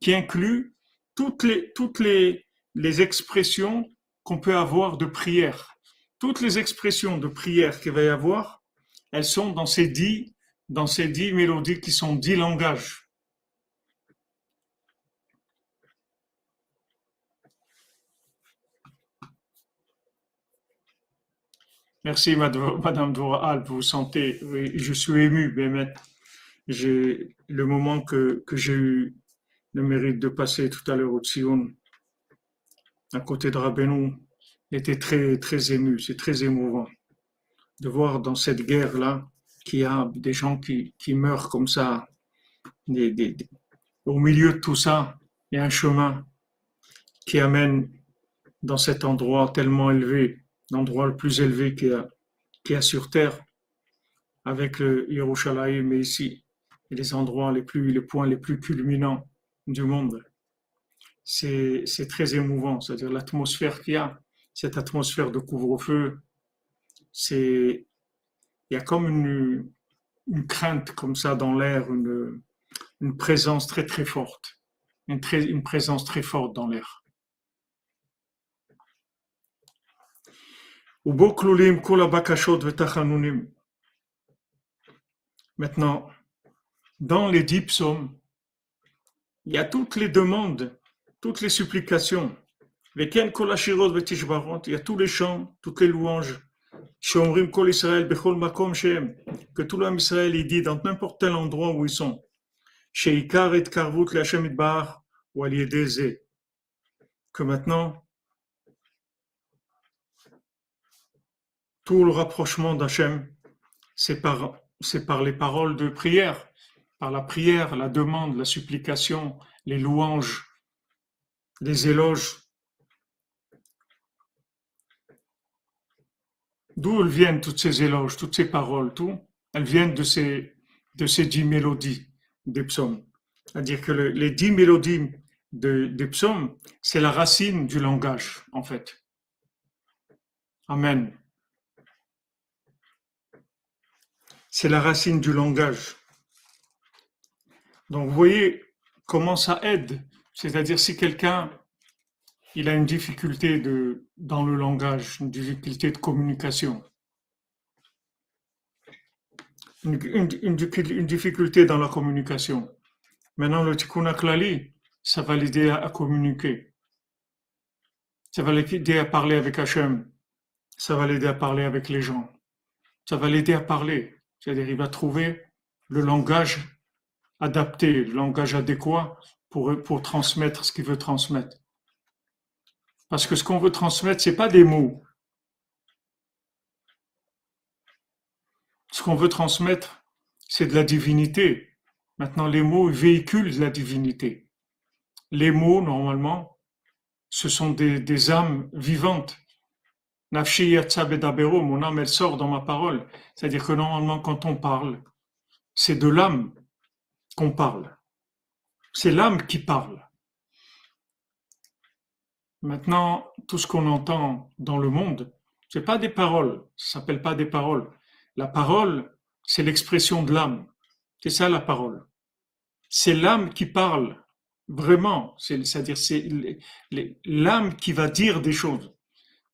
qui inclut toutes les, toutes les, les expressions qu'on peut avoir de prière. Toutes les expressions de prière qu'il va y avoir, elles sont dans ces dix, dans ces dix mélodies qui sont dix langages. Merci, Madame Dora Vous sentez, je suis ému, Bémet. J'ai le moment que, que j'ai eu le mérite de passer tout à l'heure au Tzion, à côté de Rabbeinu, était très, très ému, c'est très émouvant de voir dans cette guerre-là qu'il y a des gens qui, qui meurent comme ça. au milieu de tout ça, il y a un chemin qui amène dans cet endroit tellement élevé, l'endroit le plus élevé qu'il y qu'il y a sur terre, avec le Yerushalayim, mais ici, les endroits les plus, les points les plus culminants du monde. C'est très émouvant, c'est-à-dire l'atmosphère qu'il y a, cette atmosphère de couvre-feu, c'est il y a comme une, crainte comme ça dans l'air, une, présence très très forte, une, une présence très forte dans l'air. Maintenant, dans les dix psaumes, il y a toutes les demandes, toutes les supplications. Il y a tous les chants, toutes les louanges. Que tout l'homme Israël il dit dans n'importe quel endroit où ils sont. Que maintenant, tout le rapprochement d'Hachem, c'est par les paroles de prière par la prière, la demande, la supplication, les louanges, les éloges. D'où viennent toutes ces éloges, toutes ces paroles, tout? Elles viennent de ces, de ces dix mélodies des psaumes. C'est-à-dire que les dix mélodies des psaumes, c'est la racine du langage, en fait. Amen. C'est la racine du langage. Donc, vous voyez comment ça aide. C'est-à-dire, si quelqu'un il a une difficulté dans le langage, une difficulté de communication, une, difficulté dans la communication. Maintenant, le tikkun klali, ça va l'aider à, communiquer. Ça va l'aider à parler avec Hachem. Ça va l'aider à parler avec les gens. Ça va l'aider à parler. C'est-à-dire, il va trouver le langage adapter le langage adéquat pour, pour transmettre ce qu'il veut transmettre. Parce que ce qu'on veut transmettre, c'est pas des mots. Ce qu'on veut transmettre, c'est de la divinité. Maintenant, les mots véhiculent la divinité. Les mots, normalement, ce sont des, des âmes vivantes. Nafshi mon âme elle sort dans ma parole. C'est-à-dire que normalement quand on parle, c'est de l'âme qu'on parle. C'est l'âme qui parle. Maintenant, tout ce qu'on entend dans le monde, c'est pas des paroles, ça s'appelle pas des paroles. La parole, c'est l'expression de l'âme. C'est ça la parole. C'est l'âme qui parle, vraiment. C'est-à-dire, c'est l'âme qui va dire des choses.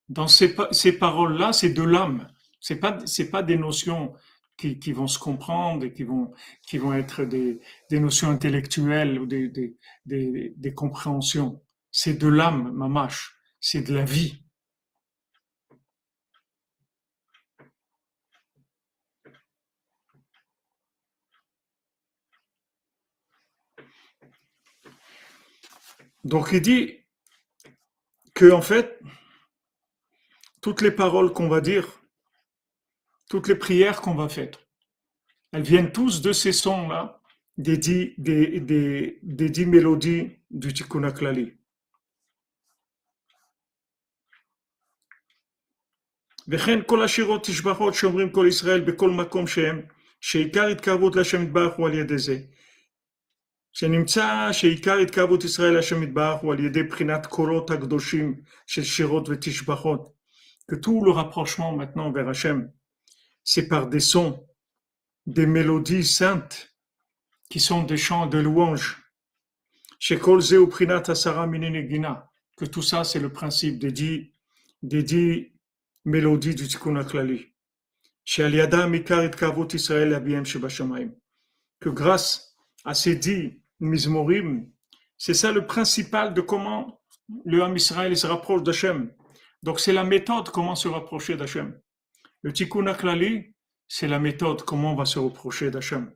Dans ces, paroles-là, c'est de l'âme. C'est pas, c'est pas des notions qui, vont se comprendre et qui vont, qui vont être des, des notions intellectuelles ou des, des, des, des compréhensions c'est de l'âme, mamache, c'est de la vie. Donc il dit que en fait, toutes les paroles qu'on va dire, toutes les prières qu'on va faire, elles viennent tous de ces sons-là, des dix, des, des, des dix mélodies du Tikkun HaKlali. וכן כל השירות תשבחות שאומרים כל ישראל בכל מקום שהם, שעיקר התקרבות להשם יתברך הוא על ידי זה. שנמצא שעיקר התקרבות ישראל להשם יתברך הוא על ידי בחינת קולות הקדושים של שירות ותשבחות. Que tout le rapprochement maintenant vers Hachem, c'est par des sons, des mélodies saintes, qui sont des chants de louange. Chez que tout ça c'est le principe des dix, des dix mélodie du Tikkun HaKlali. Que grâce à ces dix mizmorim, c'est ça le principal de comment le Ham Israël se rapproche d'Hachem. Donc c'est la méthode comment se rapprocher d'Hachem. Le Tikkun HaKlali, c'est la méthode comment on va se rapprocher d'Hachem.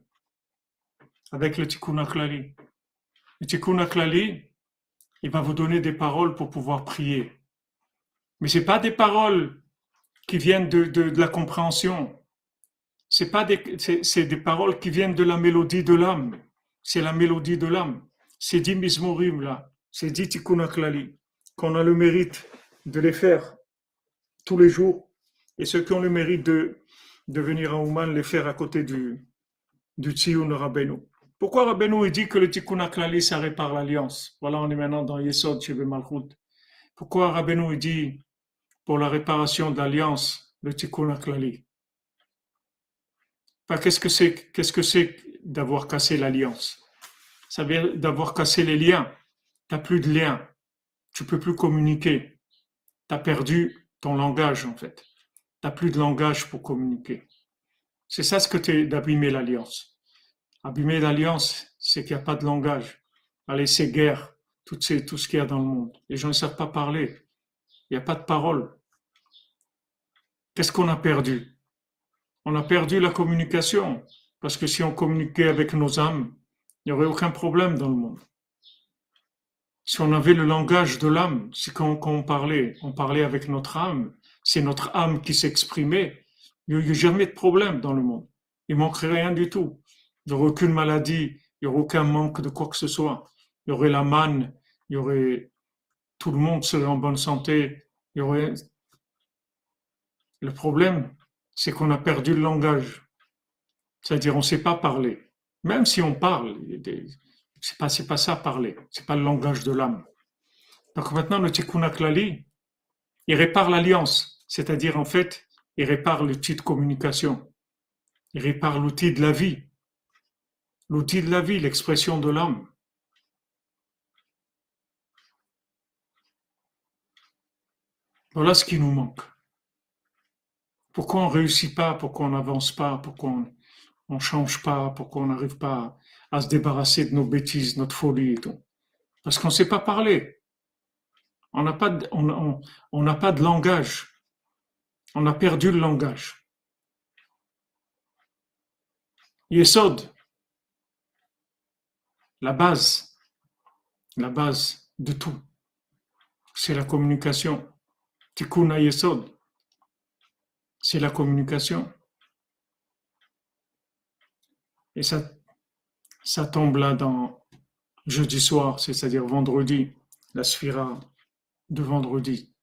Avec le Tikkun HaKlali. Le Tikkun HaKlali, il va vous donner des paroles pour pouvoir prier. Mais c'est pas des paroles qui viennent de, la compréhension. C'est pas des, c'est, des paroles qui viennent de la mélodie de l'âme. C'est la mélodie de l'âme. C'est dit mismorim là, c'est dit tikkun qu'on a le mérite de les faire tous les jours. Et ceux qui ont le mérite de, de venir à Ouman les faire à côté du, du Tziyun Rabbeinu. Pourquoi Rabbeinu dit que le tikkun ça répare l'alliance? Voilà, on est maintenant dans Yesod chez Malchut. Pourquoi Rabbeinu dit pour la réparation d'alliance, le tikkun aklali? qu'est-ce que c'est, qu'est-ce que d'avoir cassé l'alliance? Ça veut dire d'avoir cassé les liens. Tu n'as plus de liens. Tu peux plus communiquer. Tu as perdu ton langage, en fait. Plus de langage pour communiquer. C'est ça ce que tu d'abîmer l'alliance. Abîmer l'alliance, c'est qu'il n'y a pas de langage. Allez, c'est guerre, tout, ce qu'il y a dans le monde. Les gens ne savent pas parler. Il n'y a pas de parole. Qu'est-ce qu'on a perdu? On a perdu la communication. Parce que si on communiquait avec nos âmes, il n'y aurait aucun problème dans le monde. Si on avait le langage de l'âme, si quand, on parlait, on parlait avec notre âme, c'est notre âme qui s'exprimait, il n'y aurait jamais de problème dans le monde. Il manquerait rien du tout. Il n'y aurait aucune maladie, il n'y aurait aucun manque de quoi que ce soit. Il y aurait la manne, il y aurait tout le monde serait en bonne santé. Il y aurait... Le problème, c'est qu'on a perdu le langage. C'est-à-dire, on ne sait pas parler. Même si on parle, c'est pas, pas ça parler. C'est pas le langage de l'âme. Donc maintenant, le Tikkun il répare l'alliance. C'est-à-dire, en fait, il répare l'outil de communication. Il répare l'outil de la vie. L'outil de la vie, l'expression de l'âme. Voilà ce qui nous manque. Pourquoi on ne réussit pas, pourquoi on n'avance pas, pourquoi on ne change pas, pourquoi on n'arrive pas à, se débarrasser de nos bêtises, notre folie et tout. Parce qu'on ne sait pas parler. On n'a pas de langage. On a perdu le langage. Yesod, la base, la base de tout, c'est la communication. Tikkun Yesod, c'est la communication. Et ça, ça tombe là dans jeudi soir, c'est-à-dire vendredi, la sphira de vendredi.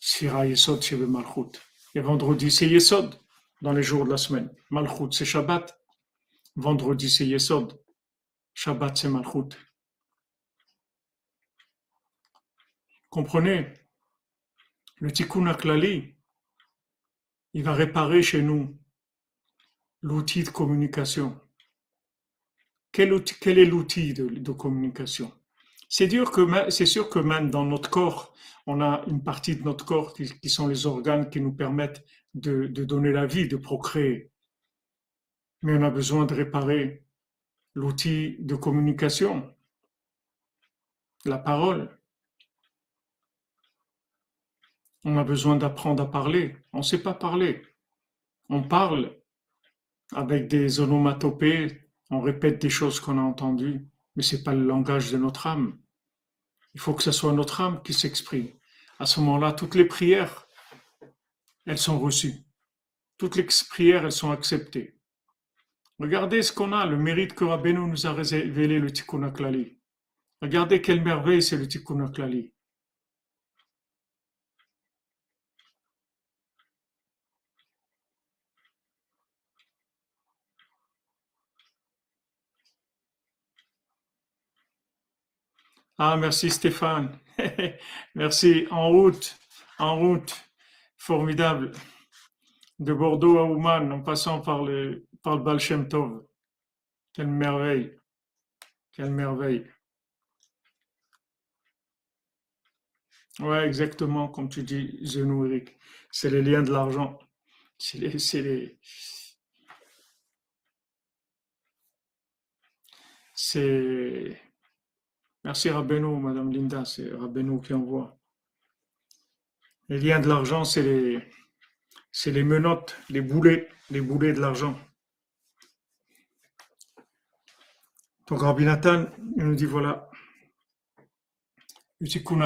Sira Yesod Shebe Malchut. Et vendredi, c'est Yesod dans les jours de la semaine. Malchut, c'est Shabbat. Vendredi, c'est Yesod. Shabbat, c'est Malchut. Comprenez? Le Tikkun Aklali, il va réparer chez nous l'outil de communication. Quel, est l'outil de, communication? C'est sûr que même dans notre corps, on a une partie de notre corps qui, sont les organes qui nous permettent de, donner la vie, de procréer. Mais on a besoin de réparer l'outil de communication, la parole. On a besoin d'apprendre à parler. On ne sait pas parler. On parle avec des onomatopées, on répète des choses qu'on a entendues, mais ce n'est pas le langage de notre âme. Il faut que ce soit notre âme qui s'exprime. À ce moment-là, toutes les prières, elles sont reçues. Toutes les prières, elles sont acceptées. Regardez ce qu'on a, le mérite que Rabbeinu nous a révélé, le Tikkun. Regardez quelle merveille c'est le Tikkun Ah, merci Stéphane. merci. En route. En route. Formidable. De Bordeaux à Ouman, en passant par le, par le Tov. Quelle merveille. Quelle merveille. Ouais, exactement, comme tu dis, Zenou Eric. C'est les liens de l'argent. C'est les, c'est Merci Rabbeinu, Madame Linda, c'est Rabbeinu qui envoie. Les liens de l'argent, c'est les, c'est les menottes, les boulets, les boulets de l'argent. Donc Rabbi Nathan, il nous dit voilà,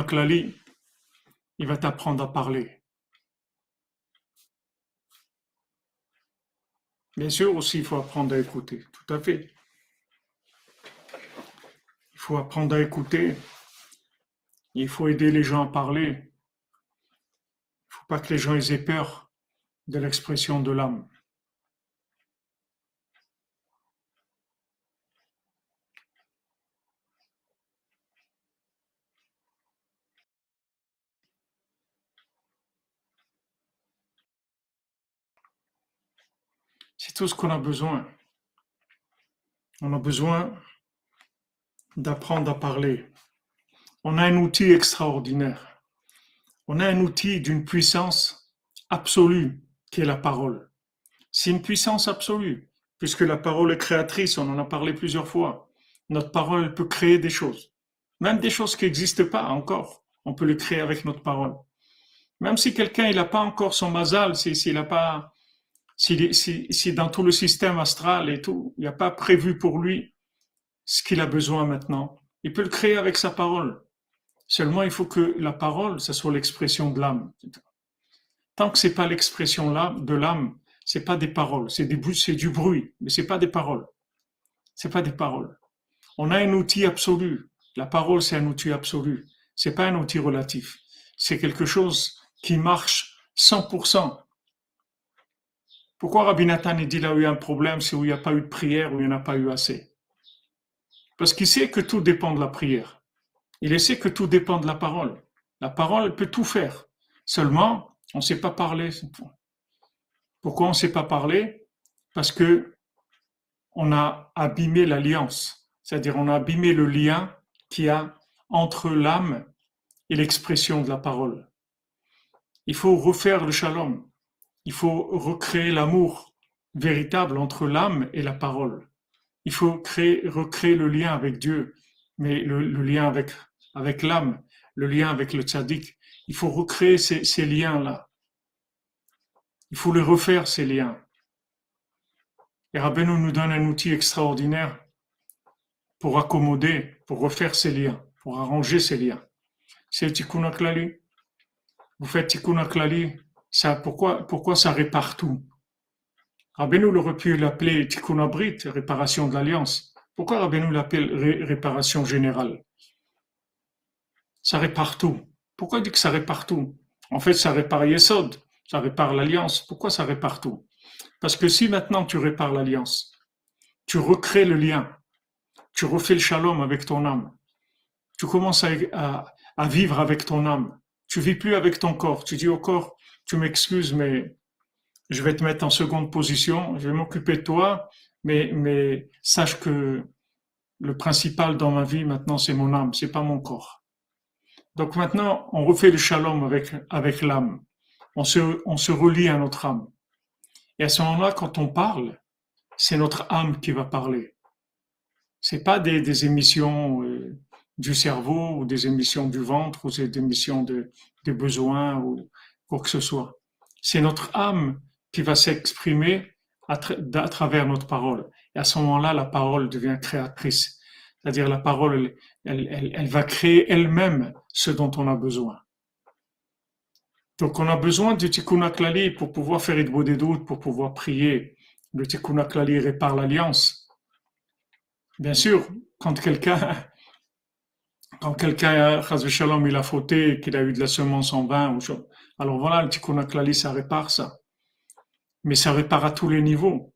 Klali, il va t'apprendre à parler. Bien sûr aussi, il faut apprendre à écouter, tout à fait. Il faut apprendre à écouter. Il faut aider les gens à parler. Il ne faut pas que les gens aient peur de l'expression de l'âme. C'est tout ce qu'on a besoin. On a besoin d'apprendre à parler. On a un outil extraordinaire. On a un outil d'une puissance absolue qui est la parole. C'est une puissance absolue, puisque la parole est créatrice, on en a parlé plusieurs fois. Notre parole peut créer des choses, même des choses qui n'existent pas encore. On peut les créer avec notre parole. Même si quelqu'un n'a pas encore son mazal, s'il n'a pas, si, si dans tout le système astral et tout, il n'y a pas prévu pour lui ce qu'il a besoin maintenant. Il peut le créer avec sa parole. Seulement, il faut que la parole, ce soit l'expression de l'âme. Tant que c'est pas l'expression de l'âme, c'est pas des paroles, c'est du bruit, mais c'est pas des paroles. C'est pas des paroles. On a un outil absolu. La parole, c'est un outil absolu. C'est pas un outil relatif. C'est quelque chose qui marche 100%. Pourquoi Rabbi Nathan dit là où il un problème, c'est où il n'y a pas eu de prière, où il n'y en a pas eu assez? Parce qu'il sait que tout dépend de la prière. Il sait que tout dépend de la parole. La parole peut tout faire. Seulement, on ne sait pas parler. Pourquoi on ne sait pas parler? Parce que on a abîmé l'alliance. C'est-à-dire, on a abîmé le lien qu'il y a entre l'âme et l'expression de la parole. Il faut refaire le shalom. Il faut recréer l'amour véritable entre l'âme et la parole il faut créer, recréer le lien avec Dieu, mais le, lien avec, avec l'âme, le lien avec le tzaddik. Il faut recréer ces, liens-là. Il faut les refaire, ces liens. Et Rabbeinu nous donne un outil extraordinaire pour accommoder, pour refaire ces liens, pour arranger ces liens. C'est le Tikkun. Vous faites Tikkun ça, pourquoi, pourquoi ça répare tout? Rabbeinu aurait pu l'appeler Tikkun Abrit, réparation de l'alliance. Pourquoi Rabbeinu l'appelle réparation générale? Ça répare tout. Pourquoi il dit que ça répare tout? En fait, ça répare Yesod, ça répare l'alliance. Pourquoi ça répare tout? Parce que si maintenant tu répares l'alliance, tu recrées le lien, tu refais le shalom avec ton âme, tu commences à, à vivre avec ton âme, tu vis plus avec ton corps, tu dis au corps, tu m'excuses, mais je vais te mettre en seconde position, je vais m'occuper de toi, mais, mais sache que le principal dans ma vie maintenant, c'est mon âme, c'est pas mon corps. Donc maintenant, on refait le shalom avec, avec l'âme. On se, on se relie à notre âme. Et à ce moment-là, quand on parle, c'est notre âme qui va parler. C'est pas des, des émissions euh, du cerveau ou des émissions du ventre ou des émissions de, de besoins ou quoi que ce soit. C'est notre âme qui va s'exprimer à, travers notre parole. Et à ce moment-là, la parole devient créatrice. C'est-à-dire la parole, elle, elle, elle, va créer elle-même ce dont on a besoin. Donc on a besoin du tikkun klali pour pouvoir faire des doutes, pour pouvoir prier. Le tikkun klali répare l'alliance. Bien sûr, quand quelqu'un quand quelqu'un, il a fauté, qu'il a eu de la semence en vain, alors voilà, le tikkun klali, ça répare ça mais ça répare à tous les niveaux.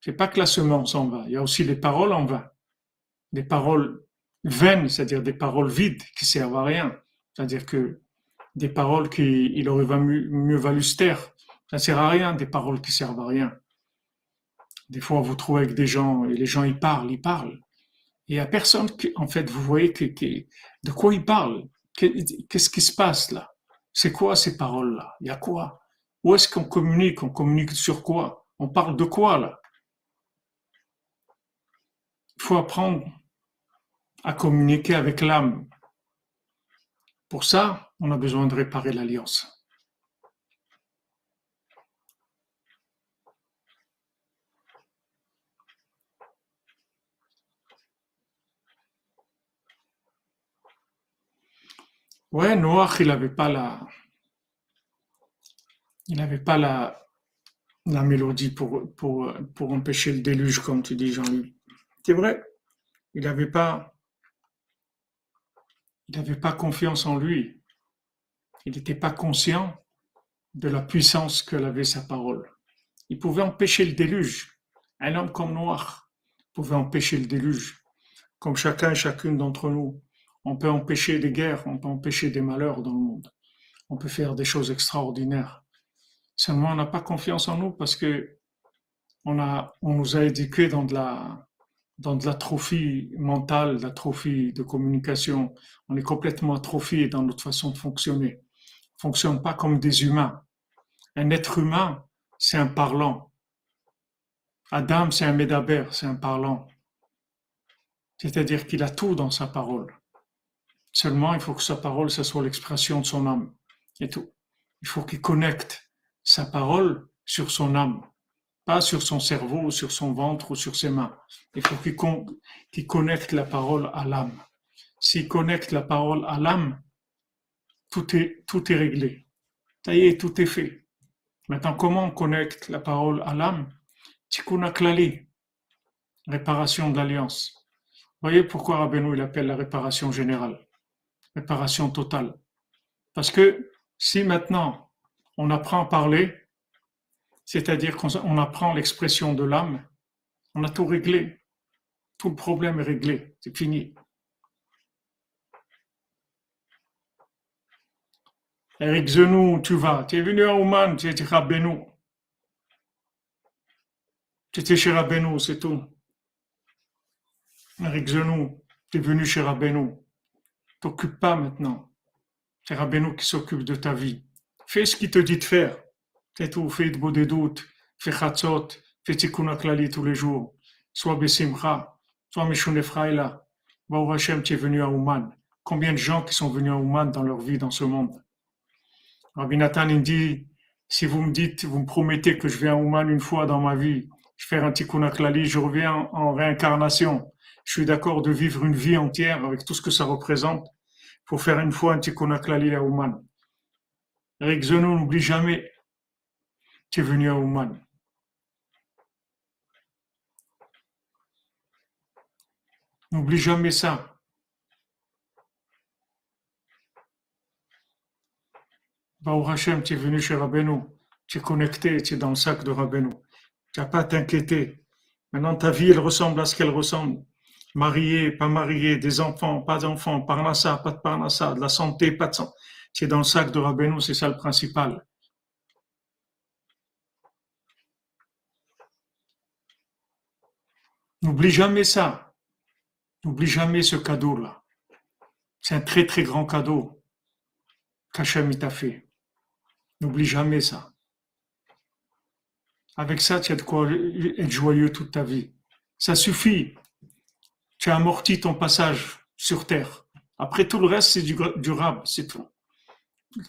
C'est pas que la semence en va, il y a aussi les paroles en vain. Des paroles vaines, c'est-à-dire des paroles vides qui servent à rien. C'est-à-dire que des paroles qui, il aurait mieux, mieux valu se taire. Ça sert à rien, des paroles qui servent à rien. Des fois, vous trouvez avec des gens, et les gens, ils parlent, ils parlent. Et il n'y a personne qui, en fait, vous voyez que, de quoi ils parlent? Qu'est-ce qui se passe là? C'est quoi ces paroles-là? Il y a quoi? Où est-ce qu'on communique? On communique sur quoi? On parle de quoi là? Il faut apprendre à communiquer avec l'âme. Pour ça, on a besoin de réparer l'alliance. Ouais, Noach, il n'avait pas la, il n'avait pas la, mélodie pour, empêcher le déluge, comme tu dis, Jean-Louis. C'est vrai, il n'avait pas, confiance en lui. Il n'était pas conscient de la puissance que avait sa parole. Il pouvait empêcher le déluge. Un homme comme Noir pouvait empêcher le déluge. Comme chacun et chacune d'entre nous, on peut empêcher des guerres, on peut empêcher des malheurs dans le monde. On peut faire des choses extraordinaires. Seulement, on n'a pas confiance en nous parce que on, a, on nous a éduqués dans de la, dans de l'atrophie mentale, l'atrophie de communication. On est complètement atrophié dans notre façon de fonctionner. On fonctionne pas comme des humains. Un être humain, c'est un parlant. Adam, c'est un médaber, c'est un parlant. C'est-à-dire qu'il a tout dans sa parole. Seulement, il faut que sa parole, ce soit l'expression de son âme. Et tout. Il faut qu'il connecte sa parole sur son âme, pas sur son cerveau, sur son ventre ou sur ses mains. Il faut qu'il connecte la parole à l'âme. S'il connecte la parole à l'âme, tout est, tout est réglé. Ça y est, tout est fait. Maintenant, comment on connecte la parole à l'âme? Tikkun klali, réparation de l'alliance. Voyez pourquoi Rabbeinu il appelle la réparation générale, réparation totale. Parce que si maintenant on apprend à parler, c'est-à-dire qu'on apprend l'expression de l'âme, on a tout réglé. Tout le problème est réglé, c'est fini. Eric Zenou, tu vas, tu es venu à Ouman, tu étais à Benou. Tu étais chez Rabbeinu, c'est tout. Eric Zenou, tu es venu chez Rabbeinu. T'occupe pas maintenant. C'est Rabbeinu qui s'occupe de ta vie. Fais ce qu'il te dit de faire. Fais tout, fais de beau des doutes, fais chatzot, fais tikkun klali tous les jours. Sois besimcha, sois mishun efraïla. Baruch Hashem, tu es venu à Ouman. Combien de gens qui sont venus à Ouman dans leur vie dans ce monde? Rabbi Nathan, dit, si vous me dites, vous me promettez que je viens à Ouman une fois dans ma vie, je fais un tikkun klali, je reviens en réincarnation. Je suis d'accord de vivre une vie entière avec tout ce que ça représente pour faire une fois un tikkun klali à Ouman. Eric Zenon, n'oublie jamais, tu es venu à Ouman. N'oublie jamais ça. Baruch Hashem, tu es venu chez Rabbeinu, tu es connecté, tu es dans le sac de Rabbeinu. Tu n'as pas à t'inquiéter. Maintenant, ta vie, elle ressemble à ce qu'elle ressemble. Marié, pas marié, des enfants, pas d'enfants, parnassa, pas de parnassa, de la santé, pas de santé. Es dans le sac de Rabbeinu, c'est ça le principal. N'oublie jamais ça. N'oublie jamais ce cadeau-là. C'est un très très grand cadeau qu'Hachem t'a fait. N'oublie jamais ça. Avec ça, tu as de quoi être joyeux toute ta vie. Ça suffit. Tu as amorti ton passage sur terre. Après tout le reste, c'est durable, c'est tout.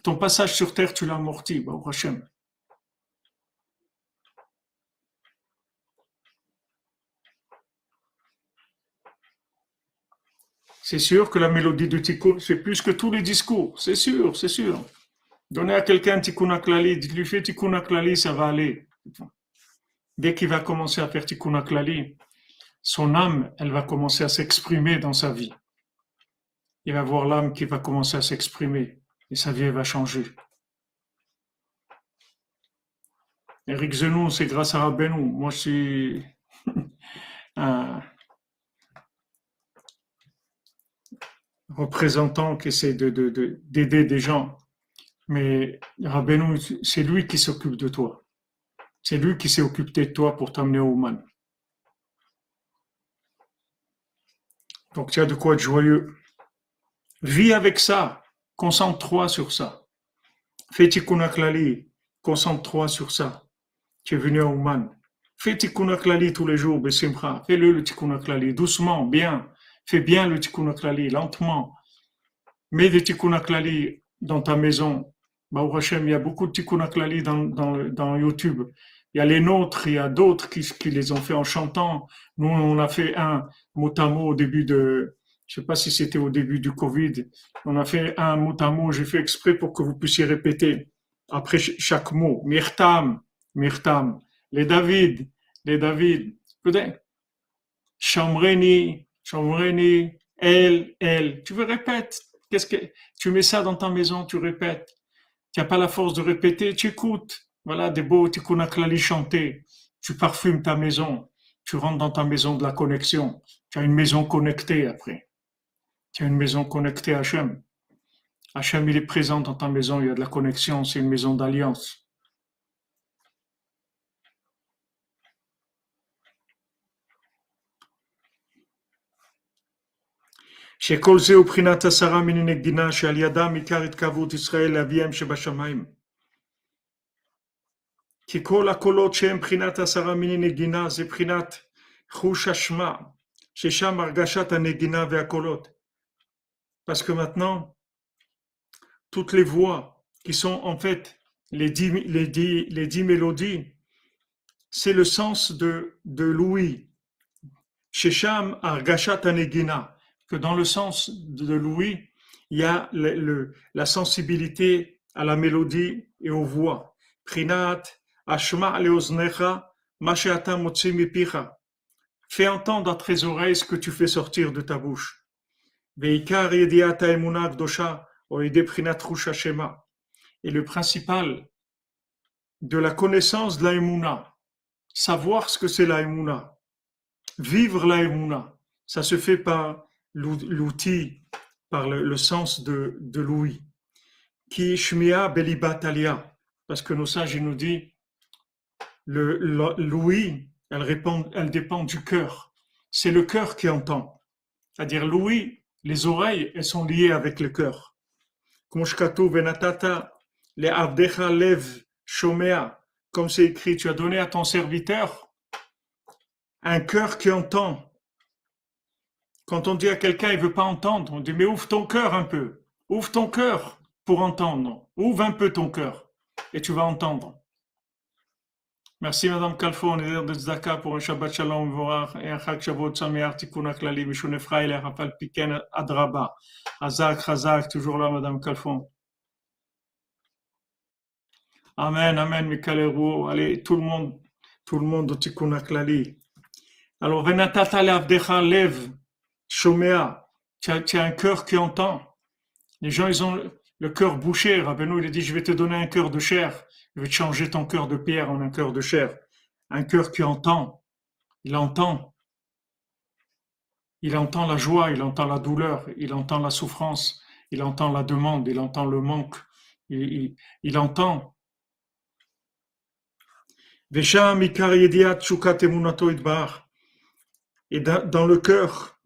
Ton passage sur terre, tu l'as amorti, au prochain. C'est sûr que la mélodie du tikkun, c'est plus que tous les discours. C'est sûr, c'est sûr. Donnez à quelqu'un un tikkun aklali, dites-lui fais tikkun aklali, ça va aller. Dès qu'il va commencer à faire tikkun aklali, son âme, elle va commencer à s'exprimer dans sa vie. Il va voir l'âme qui va commencer à s'exprimer et sa vie va changer. Eric Zenou, c'est grâce à Rabbeinu. Moi, je suis un, représentant qui essaie d'aider de, de, des gens. Mais Rabbeinu, c'est lui qui s'occupe de toi. C'est lui qui s'est occupé de toi pour t'amener au man. Donc tu as de quoi être joyeux. Vis avec ça. Concentre-toi sur ça. Fais tikkun Concentre-toi sur ça. Tu es venu à Ouman. Fais tikkun tous les jours, Fais-le le tikkun doucement, bien. Fais bien le tikkun lentement. Mets le tikkun dans ta maison. Hashem, il y a beaucoup de tikkun dans, dans, dans, YouTube. Il y a les nôtres, il y a d'autres qui, qui, les ont fait en chantant. Nous, on a fait un mot à mot au début de, je sais pas si c'était au début du Covid. On a fait un mot à mot. J'ai fait exprès pour que vous puissiez répéter après chaque mot. Mirtam, Mirtam. Les David, les David. Chamreni, Chamreni, elle, elle. Tu veux répéter. Qu'est-ce que, tu mets ça dans ta maison, tu répètes. Tu n'as pas la force de répéter, tu écoutes. Voilà, des beaux tikkun klali chantés. Tu parfumes ta maison. Tu rentres dans ta maison de la connexion. Tu as une maison connectée après. Tu as une maison connectée à Hachem. Hachem, il est présent dans ta maison, il y a de la connexion, c'est une maison d'alliance. שכל זה הוא בחינת עשרה מיני נגינה שעל ידם עיקר התקרבות ישראל לאביהם שבשמיים. כי כל הקולות שהם בחינת עשרה מיני נגינה זה בחינת חוש אשמה, ששם הרגשת הנגינה והקולות. Parce que maintenant, toutes les voix qui sont en fait les dix, mélodies, c'est le sens de, de l'ouïe. Shesham Argashat Anegina que dans le sens de Louis, il y a la sensibilité à la mélodie et aux voix. Prinat, Ashma leoznecha, Masheata picha. Fais entendre à tes oreilles ce que tu fais sortir de ta bouche. Et le principal de la connaissance de la savoir ce que c'est la vivre la ça se fait par l'outil par le, sens de, de l'ouïe. Qui shmia belibatalia, parce que nos sages nous le l'ouïe, elle elle dépend du cœur. C'est le cœur qui entend. C'est-à-dire l'ouïe, les oreilles, elles sont liées avec le cœur. comme c'est écrit, tu as donné à ton serviteur un cœur qui entend. Quand on dit à quelqu'un, il veut pas entendre, on dit, mais ouvre ton cœur un peu. Ouvre ton cœur pour entendre. Ouvre un peu ton cœur et tu vas entendre. Merci Madame Kalfon, et de Zaka pour un Shabbat Shalom et un Chag Shabbat Sameach Tikkun Aklali Mishune Fraile Rafal Piken Adraba. Hazak, Hazak, toujours là Madame Kalfon. Amen, Amen, Mikalero. Allez, tout le monde, tout le monde au Tikkun Aklali. Alors, Venatata Leavdecha Lev Shoméa, tu as, un cœur qui entend. Les gens, ils ont, le cœur bouché, Rabbeinu, il a dit, je vais te donner un cœur de chair, je te changer ton cœur de pierre en un cœur de chair. Un cœur qui entend, il entend. Il entend la joie, il entend la douleur, il entend la souffrance, il entend la demande, il entend le manque, il, il, entend. Et dans le cœur,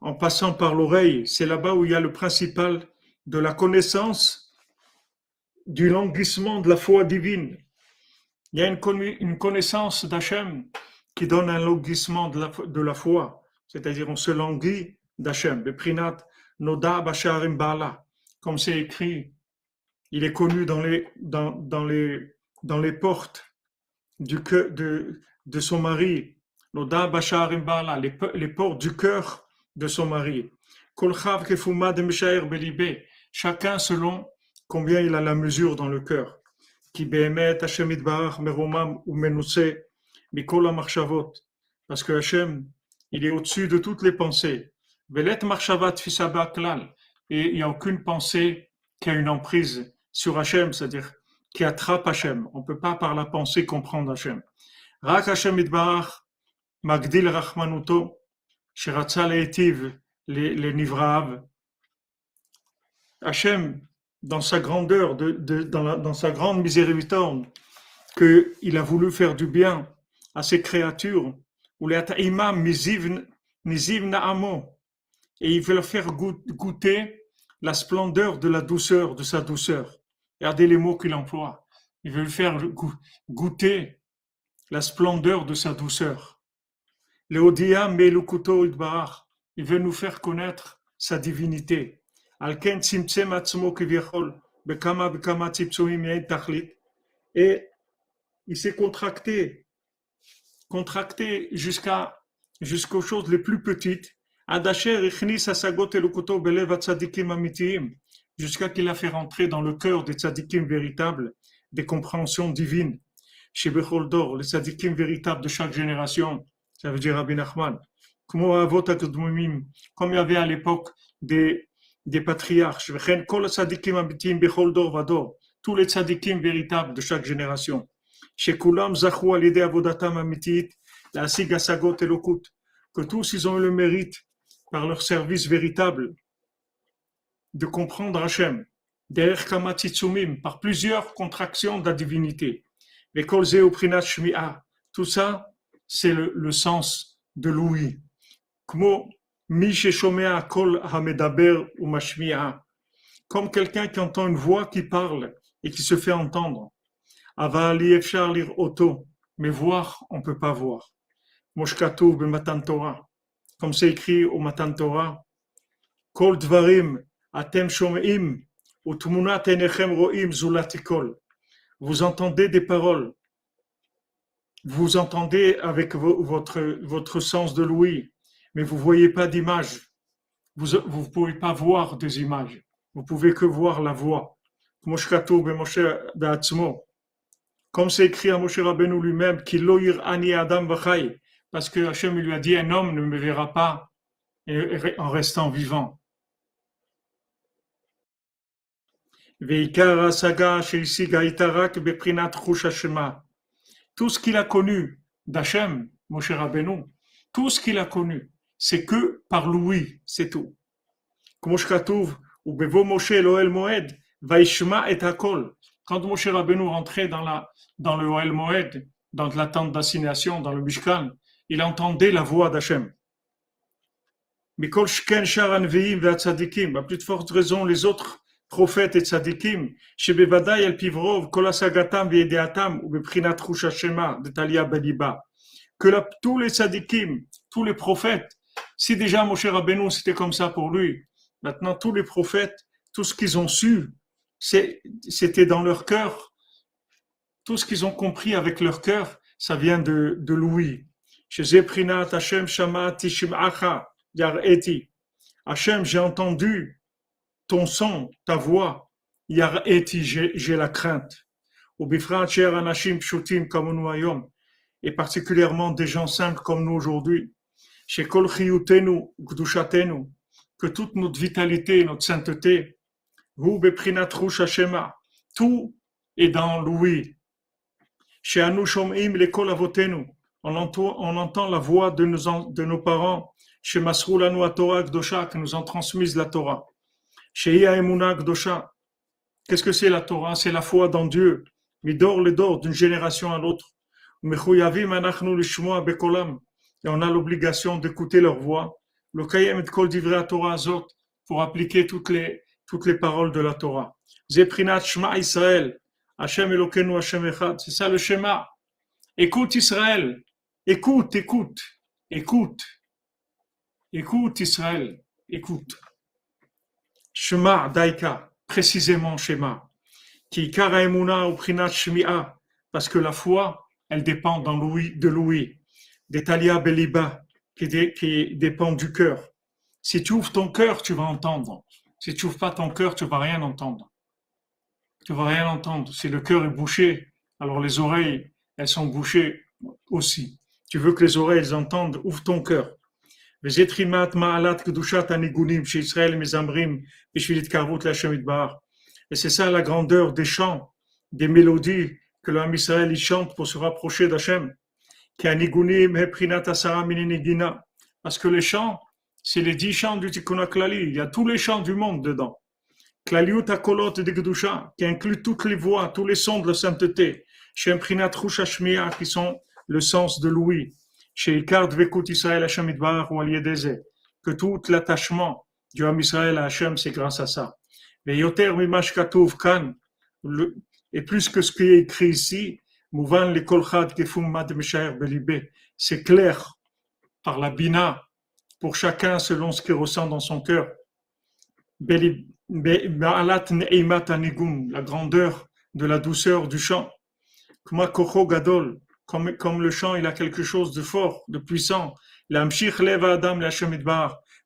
en passant par l'oreille, c'est là-bas où il y a le principal de la connaissance du languissement de la foi divine. Il y a une, connaissance d'Hachem qui donne un languissement de la, foi, c'est-à-dire on se languit d'Hachem. Noda Basharim Bala, comme c'est écrit, il est connu dans les, dans, les, dans les portes du de, de son mari. Noda Basharim Bala, les, les portes du cœur de son mari. Chacun selon combien il a la mesure dans le cœur. Parce que Hachem, il est au-dessus de toutes les pensées. Et il n'y a aucune pensée qui a une emprise sur Hachem, c'est-à-dire qui attrape Hachem. On ne peut pas par la pensée comprendre Hachem. Rak Hachem Itbarach, Magdil Rachmanuto, Shiratzal Etiv, les Nivraav, Hachem, dans sa grandeur, de, dans, sa grande miséricorde, qu'il a voulu faire du bien à ses créatures, et il veut leur faire goûter la splendeur de la douceur, de sa douceur. Regardez les mots qu'il emploie. Il veut faire goûter la splendeur de sa douceur. Il veut nous faire connaître sa divinité. Et il s'est contracté, contracté jusqu'à jusqu'aux choses les plus petites. Jusqu'à qu'il a fait rentrer dans le cœur des tzadikim véritables des compréhensions divines. Chez Becholdor, les tzadikim véritables de chaque génération, ça veut dire Rabbi Nachman. Comme il y avait à l'époque des des patriarches, tous les tzadikim véritables de chaque génération. Que tous ils ont eu le mérite par leur service véritable de comprendre Hachem, par plusieurs contractions de la divinité. Tout ça, c'est le, le sens de l'ouïe. Comme quelqu'un qui entend une voix qui parle et qui se fait entendre. auto, mais voir, on ne peut pas voir. Comme c'est écrit au Matan Torah, Kol dvarim atem ro'im zulatikol. Vous entendez des paroles, vous entendez avec votre, votre sens de l'ouïe, mais vous voyez pas d'image. Vous ne pouvez pas voir des images. Vous pouvez que voir la voix. Comme c'est écrit à Moshe Rabbeinu lui-même, parce que Hachem lui a dit un homme ne me verra pas en restant vivant. Tout ce qu'il a connu d'Hachem, Moshe Rabbeinu, tout ce qu'il a connu, c'est que par l'ouïe, c'est tout. Comme ou Bevo Moshe l'Oel Moed, Vaishma et Akol. Quand Moshe Rabbeinu rentrait dans, la, dans le Oel Moed, dans la tente d'assignation, dans le Mishkan, il entendait la voix d'Hachem. Mais Kol Shken Sharan Veim à plus de forte raison, les autres prophètes et tzadikim, Shebevadai El Pivrov, Kolasagatam Vedeatam, ou Beprinat Shema, de Talia Badiba, que la, tous les tzadikim, tous les prophètes, si déjà Moshe Rabbeinu, c'était comme ça pour lui, maintenant tous les prophètes, tout ce qu'ils ont su, c'était dans leur cœur. Tout ce qu'ils ont compris avec leur cœur, ça vient de, de Hashem, j'ai entendu ton son, ta voix. Yar eti, j'ai la crainte. Et particulièrement des gens simples comme nous aujourd'hui que toute notre vitalité, notre sainteté, Tout est dans l'ouïe. Chez Anushomim l'école avotenu. On entend, on entend la voix de nos, de nos parents. Chez Masrulanu Torah Gdosha, qui nous ont transmis la Torah. Chez Yaemuna Gdosha. Qu'est-ce que c'est la Torah? C'est la foi dans Dieu. Midor le dor, d'une génération à l'autre. Mechuyavim anachnu lishmoa bekolam. Et on a l'obligation d'écouter leur voix. Le Kayem et Kol Divrei Torah Azot, pour appliquer toutes les, toutes les paroles de la Torah. Zeprinat Shema Israël. Hashem Elokenu Hashem Echad. C'est ça le schéma. Écoute Israël. Écoute, écoute, écoute. Écoute Israël. Écoute. Shema Daika. Précisément Shema. Qui Kara Emuna Prinat Shmi'a. Parce que la foi, elle dépend dans de l'ouïe. Des Talia Beliba. Qui, qui dépend du cœur. Si tu ouvres ton cœur, tu vas entendre. Si tu ouvres pas ton cœur, tu vas rien entendre tu vas rien entendre. Si le cœur est bouché, alors les oreilles, elles sont bouchées aussi. Tu veux que les oreilles entendent, ouvre ton cœur. Et c'est ça la grandeur des chants, des mélodies que l'homme Israël chante pour se rapprocher d'Hachem. Parce que les chants, c'est les dix chants du Tikkun Il y a tous les chants du monde dedans. Klaliut Akolot de Gedusha, qui inclut toutes les voix, tous les sons de la sainteté. Chez Imprinat Shmiya, qui sont le sens de l'ouïe. Chez Ikard Vekut Israël Hashem Idbar ou que tout l'attachement du Ham Israël à Hashem, c'est grâce à ça. Mais Yoter Mimash Kan, et plus que ce qui est écrit ici, Mouvan le Kolchad Kefum Mad Meshaer Belibé, c'est clair par la Bina, pour chacun selon ce qu'il ressent dans son cœur la grandeur de la douceur du chant. Gadol, comme, le chant, il a quelque chose de fort, de puissant. Adam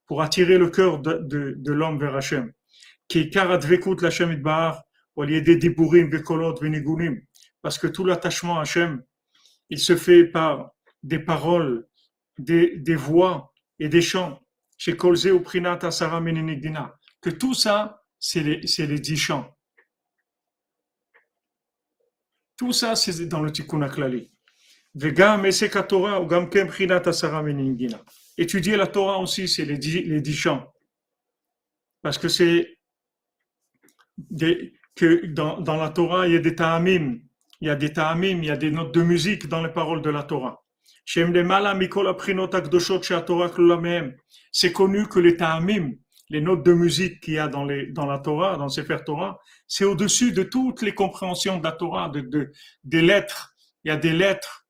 pour attirer le cœur de, de, de l'homme vers Hachem. Qui karadvekut l'Hachem idbar, parce que tout l'attachement à Hachem, il se fait par des paroles, des, voix et des chants. Chez Kolze ou Prinat Asara que tout ça, c'est les, dix chants. Tout ça, c'est dans le Tikkun HaKlali. Étudier la Torah aussi, c'est les dix, les dix chants. Parce que c'est que dans, dans, la Torah, il y a des ta'amim, il y a des ta'amim, il y a des notes de musique dans les paroles de la Torah. C'est connu que les ta'amim, les notes de musique qu'il y a dans, les, dans la Torah, dans Sefer Torah, c'est au-dessus de toutes les compréhensions de la Torah, de, de, des lettres. Il y a des lettres,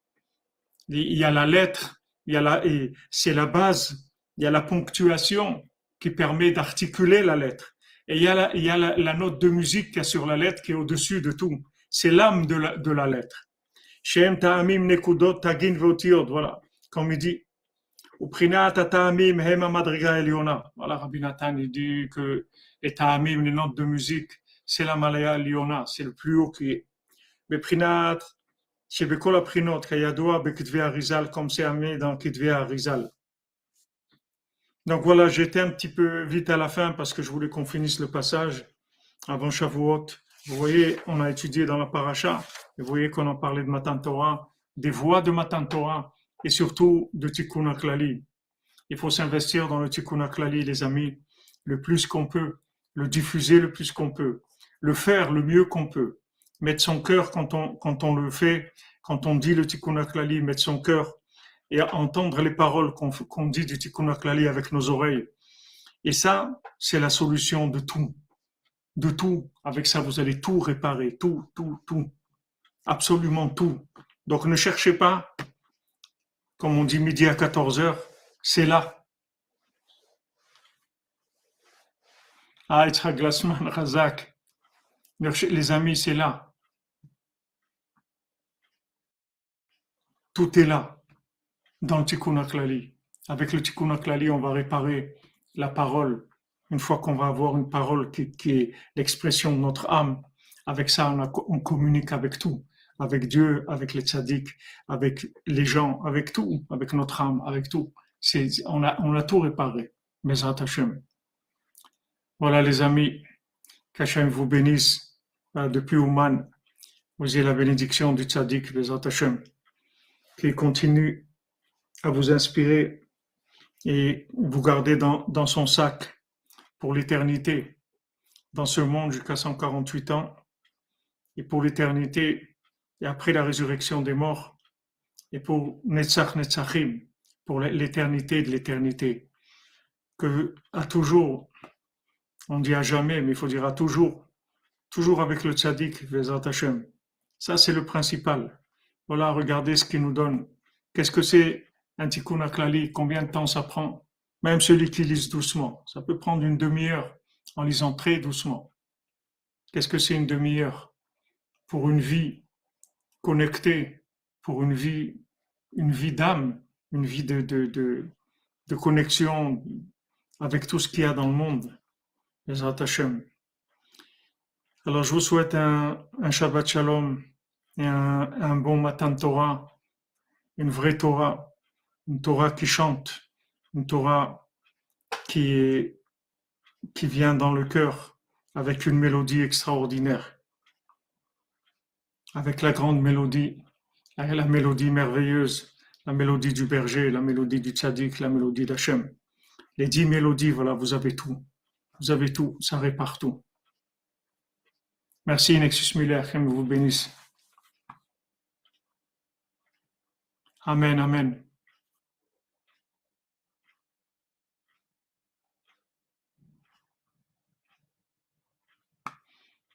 il y a la lettre, il y a la, c'est la base, il y a la ponctuation qui permet d'articuler la lettre. Et il y a, la, il y a la, note de musique qui est sur la lettre qui est au-dessus de tout C'est l'âme de la, de la lettre. Shem ta'amim nekudot tagin voilà. Comme il dit, voilà, Rabbi Nathan, il dit que les ta'amim, les notes de musique, c'est la malaya liona, c'est le plus haut qui est. Beprinat, שבכל הבחינות, כידוע בכתבי Arizal, comme c'est amené dans כתבי Arizal. Donc voilà, j'étais un petit peu vite à la fin parce que je voulais qu'on finisse le passage avant Shavuot. Vous voyez, on a étudié dans la paracha, et vous voyez qu'on en parlait de Matan Torah, des voix de Matan Torah, et surtout de Tikkun Aklali. Il faut s'investir dans le Tikkun Aklali, les amis, le plus qu'on peut, le diffuser le plus qu'on peut, le faire le mieux qu'on peut, mettre son cœur quand on, quand on le fait, quand on dit le Tikkun Aklali, mettre son cœur et entendre les paroles qu'on dit du Tikkun Aklali avec nos oreilles. Et ça, c'est la solution de tout. De tout. Avec ça, vous allez tout réparer. Tout, tout, tout. Absolument tout. Donc ne cherchez pas comme on dit midi à 14 heures, c'est là. Ah, Glassman, Razak. Les amis, c'est là. Tout est là, dans le Tikkun Aklali. Avec le Tikkun Aklali, on va réparer la parole. Une fois qu'on va avoir une parole qui, est l'expression de notre âme, avec ça, on communique avec tout avec Dieu, avec les tzaddik, avec les gens, avec tout, avec notre âme, avec tout. On, a, tout réparé, mes Hashem. Voilà les amis, qu'Hachem vous bénisse euh, depuis Ouman. Vous ayez la bénédiction du tzaddik Bezat Hashem, qui continue à vous inspirer et vous garder dans son sac pour l'éternité, dans ce monde jusqu'à 148 ans, et pour l'éternité, et après la résurrection des morts, et pour Netzach Netzachim, pour l'éternité de l'éternité. Que à toujours, on dit à jamais, mais il faut dire à toujours, toujours avec le tzaddik, Vezat Hashem. Ça, c'est le principal. Voilà, regardez ce qu'il nous donne. Qu'est-ce que c'est un tikkun aklali? Combien de temps ça prend? Même celui qui lise doucement, ça peut prendre une demi-heure en lisant très doucement. Qu'est-ce que c'est une demi-heure? Pour une vie connectée, pour une vie, une vie d'âme, une vie de, connexion avec tout ce qu'il y a dans le monde. Les Hashem. Alors, je vous souhaite un, Shabbat Shalom et un, un, bon matin Torah, une vraie Torah, une Torah qui chante, une Torah qui, vient dans le cœur avec une mélodie extraordinaire, avec la grande mélodie, la mélodie merveilleuse la mélodie du berger, la mélodie du tzaddik, la mélodie d'Hachem. Les dix mélodies, voilà, vous avez tout. Vous avez tout, ça répare tout. Merci Nexus Muller, que vous bénisse. Amen, amen.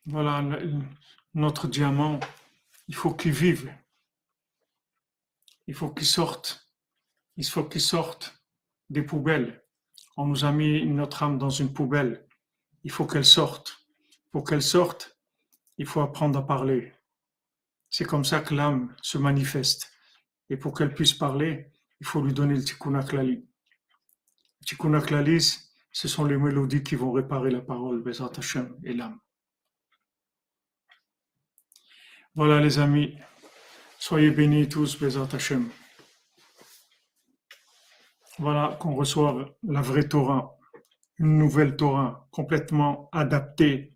Voilà, notre diamant, il faut qu'il vive il faut qu'ils sortent. Il faut qu'ils sortent des poubelles. On nous a mis notre âme dans une poubelle. Il faut qu'elle sorte. Pour qu'elle sorte, il faut apprendre à parler. C'est comme ça que l'âme se manifeste. Et pour qu'elle puisse parler, il faut lui donner le tikkun aklali. Tikkun aklali, ce sont les mélodies qui vont réparer la parole, Bezat et l'âme. Voilà les amis. Soyez bénis tous, Bézat. Voilà qu'on reçoive la vraie Torah, une nouvelle Torah complètement adaptée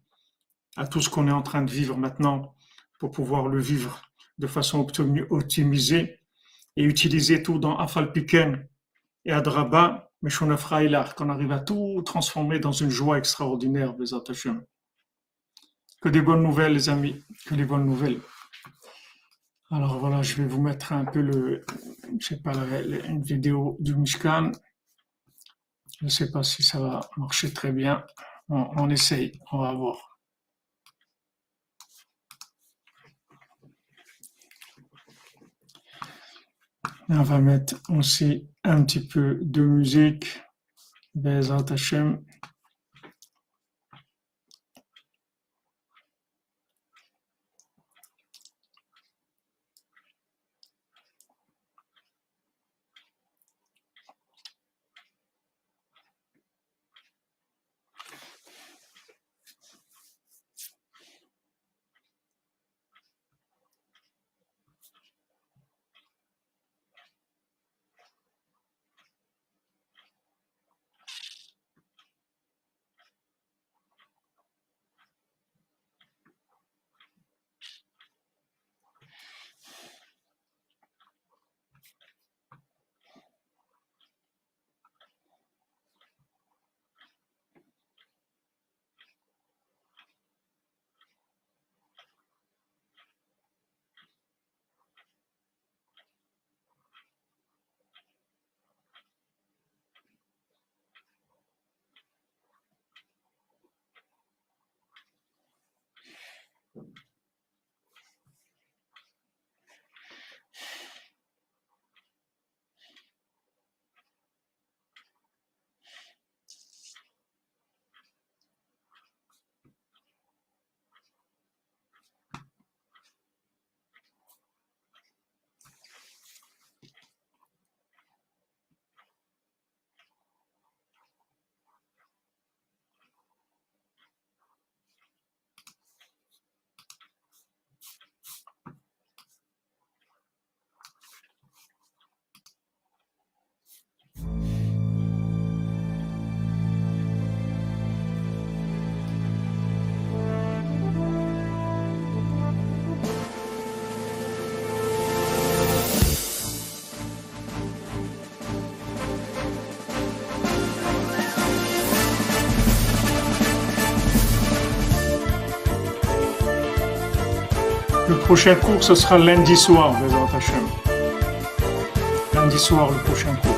à tout ce qu'on est en train de vivre maintenant pour pouvoir le vivre de façon optimisée et utiliser tout dans Afalpiken et Adraba, Meshonafraïlar, qu'on arrive à tout transformer dans une joie extraordinaire, Bézat. Que des bonnes nouvelles, les amis, que des bonnes nouvelles. Alors voilà, je vais vous mettre un peu le, je sais pas, une vidéo du Mishkan. Je sais pas si ça va marcher très bien. On, on essaye, on va voir. on va mettre aussi un petit peu de musique. Bezat Hashem. Prochain cours, ce sera lundi soir, Bezrat. Lundi soir, le prochain cours.